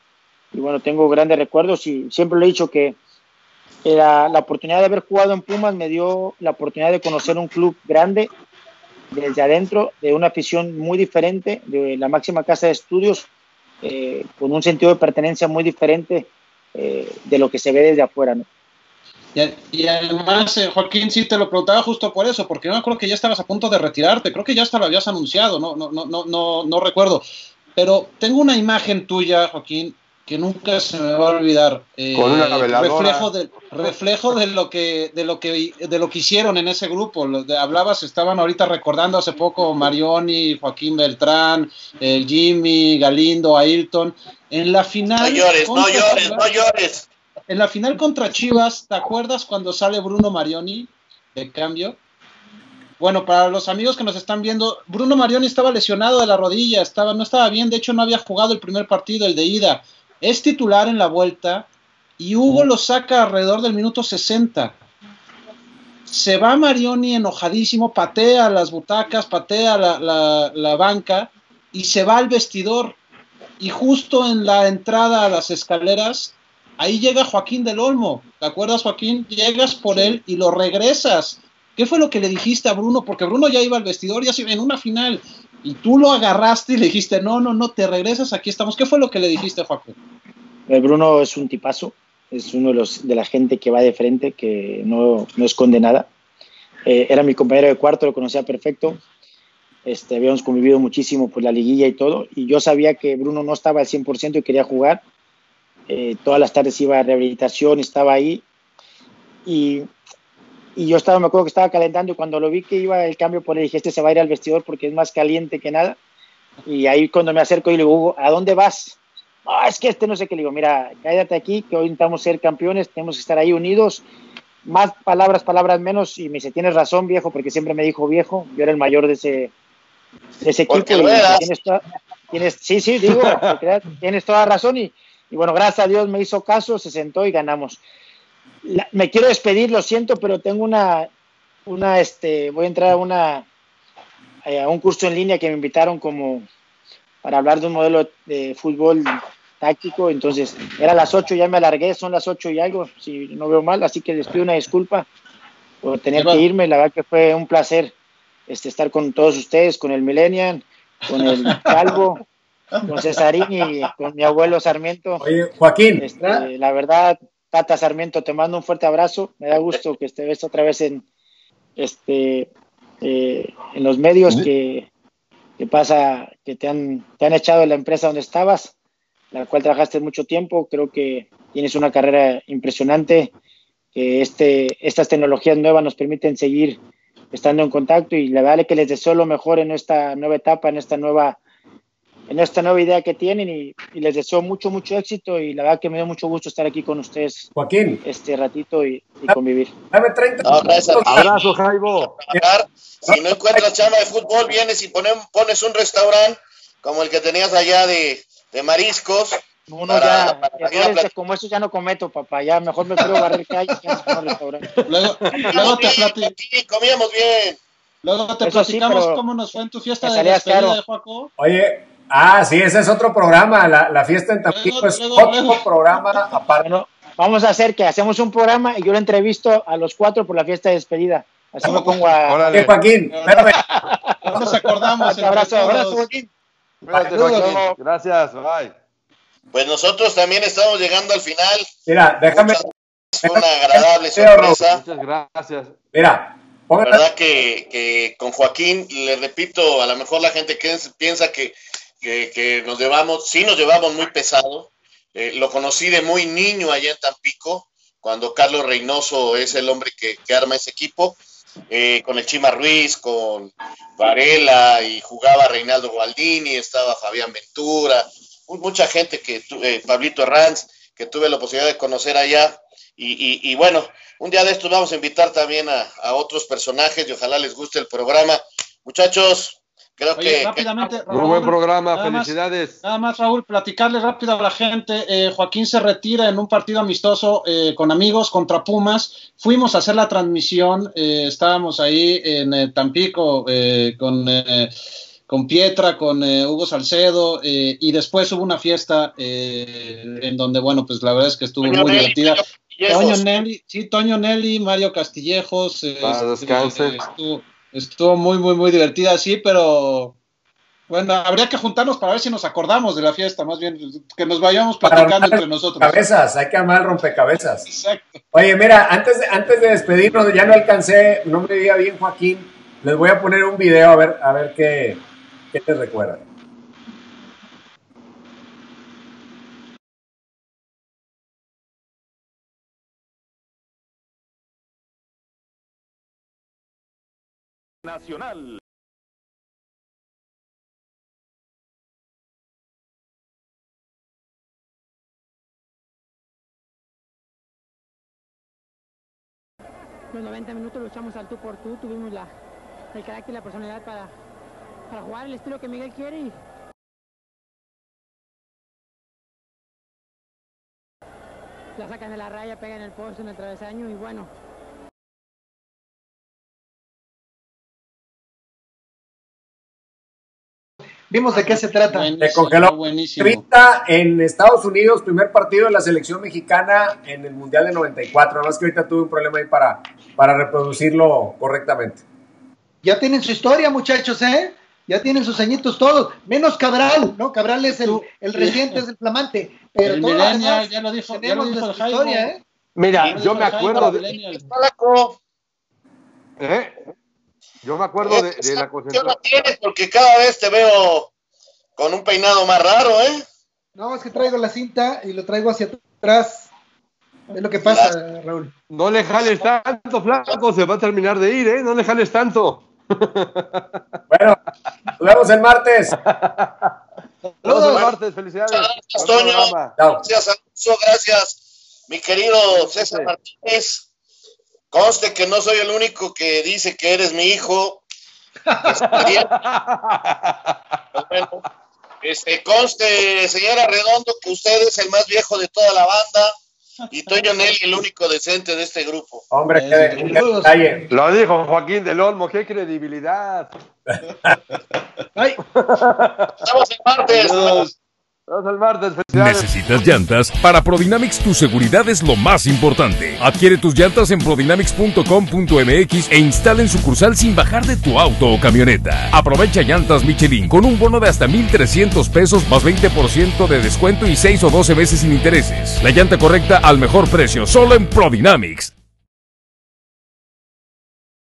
y bueno, tengo grandes recuerdos y siempre le he dicho que era la oportunidad de haber jugado en Pumas me dio la oportunidad de conocer un club grande desde adentro, de una afición muy diferente, de la máxima casa de estudios, eh, con un sentido de pertenencia muy diferente eh, de lo que se ve desde afuera. ¿no? Y, además, eh, Joaquín, sí te lo preguntaba justo por eso, porque yo me acuerdo que ya estabas a punto de retirarte, creo que ya hasta lo habías anunciado, no, no, no, no, no, no recuerdo. Pero tengo una imagen tuya, Joaquín, que nunca se me va a olvidar. eh, Con una reflejo de, reflejo de lo que, de lo que, de lo que hicieron en ese grupo. Lo de- hablabas, estaban ahorita recordando hace poco Marioni, Joaquín Beltrán, eh, Jimmy, Galindo, Ailton. En la final. No llores, no contra llores, Chivas- no llores. en la final contra Chivas, ¿te acuerdas cuando sale Bruno Marioni de cambio? Bueno, para los amigos que nos están viendo, Bruno Marioni estaba lesionado de la rodilla, estaba, no estaba bien, de hecho no había jugado el primer partido, el de ida. Es titular en la vuelta y Hugo lo saca alrededor del minuto 60. Se va Marioni enojadísimo, patea las butacas, patea la, la- la banca y se va al vestidor. Y justo en la entrada a las escaleras ahí llega Joaquín del Olmo. ¿Te acuerdas, Joaquín? Llegas por él y lo regresas. ¿Qué fue lo que le dijiste a Bruno? Porque Bruno ya iba al vestidor, ya se iba en una final. Y tú lo agarraste y le dijiste, no, no, no, te regresas, aquí estamos. ¿Qué fue lo que le dijiste, Joaquín? El Bruno es un tipazo, es uno de, los, de la gente que va de frente, que no, no esconde nada. Eh, era mi compañero de cuarto, lo conocía perfecto. Este, habíamos convivido muchísimo por la liguilla y todo. Y yo sabía que Bruno no estaba al 100% y quería jugar. Eh, todas las tardes iba a rehabilitación, estaba ahí. Y, y yo estaba, me acuerdo que estaba calentando y cuando lo vi que iba el cambio, pues le dije, este se va a ir al vestidor porque es más caliente que nada. Y ahí cuando me acerco y le digo, Hugo, ¿a dónde vas? No, es que este no sé qué le digo, mira, cállate aquí, que hoy intentamos ser campeones, tenemos que estar ahí unidos. Más palabras, palabras menos. Y me dice, tienes razón, viejo, porque siempre me dijo viejo. Yo era el mayor de ese, de ese equipo. Y dice, tienes toda- tienes- sí, sí, digo, tienes toda razón. Y, y bueno, gracias a Dios me hizo caso, se sentó y ganamos. La- me quiero despedir, lo siento, pero tengo una, una, este, voy a entrar a una, eh, a un curso en línea que me invitaron como para hablar de un modelo de fútbol táctico, entonces era a las 8, ya me alargué, son las 8 y algo, si no veo mal, así que les pido una disculpa por tener que irme, la verdad que fue un placer este, estar con todos ustedes, con el Millennial, con el Calvo, con Cesarín y con mi abuelo Sarmiento. Oye, Joaquín, Este, la verdad, Tata Sarmiento, te mando un fuerte abrazo. Me da gusto que estés otra vez en, este, eh, en los medios que, que pasa, que te han, te han echado de la empresa donde estabas, la cual trabajaste mucho tiempo. Creo que tienes una carrera impresionante, que este, estas tecnologías nuevas nos permiten seguir estando en contacto y la verdad es que les deseo lo mejor en esta nueva etapa, en esta nueva en esta nueva idea que tienen y, y les deseo mucho, mucho éxito y la verdad que me dio mucho gusto estar aquí con ustedes Joaquín, este ratito y, y convivir. dame 30 No. Abrazo, Jaibo. trabajar. Si no encuentras chamba de fútbol, vienes y ponen- pones un restaurante como el que tenías allá de, de mariscos. Uno Para- ya, para como eso ya no cometo, papá. Ya mejor me quiero barrer calles que un restaurante. Luego, luego te, comíamos bien. luego te Eso platicamos cómo nos fue en tu fiesta de despedida caro. de Joaco. Oye, ah, sí, ese es otro programa. La, la fiesta en Tampico Luego, es luego, otro luego. programa aparte. Bueno, vamos a hacer que hacemos un programa y yo lo entrevisto a los cuatro por la fiesta de despedida. Así me pongo a... Órale. Joaquín, espérame. No nos acordamos. Un abrazo, abrazo. Joaquín. Gracias, bye. Pues nosotros también estamos llegando al final. Mira, déjame. Fue una agradable sorpresa. Muchas gracias. Mira, La verdad que, que con Joaquín, le repito, a lo mejor la gente que piensa que, que, nos llevamos, sí nos llevamos muy pesado. Eh, lo conocí de muy niño allá en Tampico, cuando Carlos Reynoso es el hombre que, arma ese equipo, eh, con el Chima Ruiz, con Varela y jugaba Reinaldo Gualdini, estaba Fabián Ventura, mucha gente que, eh, Pablito Herranz, que tuve la posibilidad de conocer allá. Y, bueno, un día de estos vamos a invitar también a otros personajes y ojalá les guste el programa. Muchachos, Creo que, rápidamente, muy buen programa, felicidades. nada más, Raúl, platicarle rápido a la gente. Eh, Joaquín se retira en un partido amistoso eh, con amigos contra Pumas. Fuimos a hacer la transmisión, eh, estábamos ahí en Tampico con, con Pietra, con Hugo Salcedo, y después hubo una fiesta en donde, bueno, pues la verdad es que estuvo muy divertida. Toño Nelly, sí, Toño Nelly, Mario Castillejos. Para descanse. Estuvo, Estuvo muy, muy, muy divertida, sí, pero bueno, habría que juntarnos para ver si nos acordamos de la fiesta, más bien que nos vayamos platicando entre nosotros. Cabezas, hay que amar rompecabezas. Exacto. Oye, mira, antes de, antes de despedirnos, ya no alcancé, no me veía bien Joaquín, les voy a poner un video a ver, a ver qué, qué te recuerda. Nacional. Los 90 minutos luchamos al tú por tú, tuvimos el carácter y la personalidad para, para jugar el estilo que Miguel quiere y la sacan de la raya, pegan el poste en el travesaño y bueno, Vimos de qué se trata. Se congeló. Buenísimo. en Estados Unidos, primer partido de la selección mexicana en el Mundial de 94. Nada más que ahorita tuve un problema ahí para, para reproducirlo correctamente. Ya tienen su historia, muchachos, ¿eh? Ya tienen sus añitos todos, menos Cabral, ¿no? Cabral es el, el reciente, es el flamante. Pero el millennial, ya lo dijo, ya lo dijo historia, ¿eh? Mira, yo me acuerdo de... ¿Eh? Yo me acuerdo de, de, la concentración. la tienes porque cada vez te veo con un peinado más raro, ¿eh? No, es que traigo la cinta y lo traigo hacia atrás. Es lo que pasa, Raúl. No le jales tanto, flaco, se va a terminar de ir, ¿eh? No le jales tanto. Bueno, nos vemos el martes. Saludos el martes, felicidades. Gracias, Toño. Gracias, Gracias, mi querido César Martínez. Conste que no soy el único que dice que eres mi hijo. este, conste, señora Redondo, que usted es el más viejo de toda la banda y Toño Nelly el único decente de este grupo. Hombre, qué, Lo dijo Joaquín del Olmo, qué credibilidad. Ay. Estamos en ¿Necesitas llantas? Para Prodynamics tu seguridad es lo más importante. Adquiere tus llantas en prodynamics.com.mx e instala en sucursal sin bajar de tu auto o camioneta. Aprovecha llantas Michelin con un bono de hasta 1,300 pesos más 20% de descuento y 6 o 12 meses sin intereses. La llanta correcta al mejor precio, solo en Prodynamics.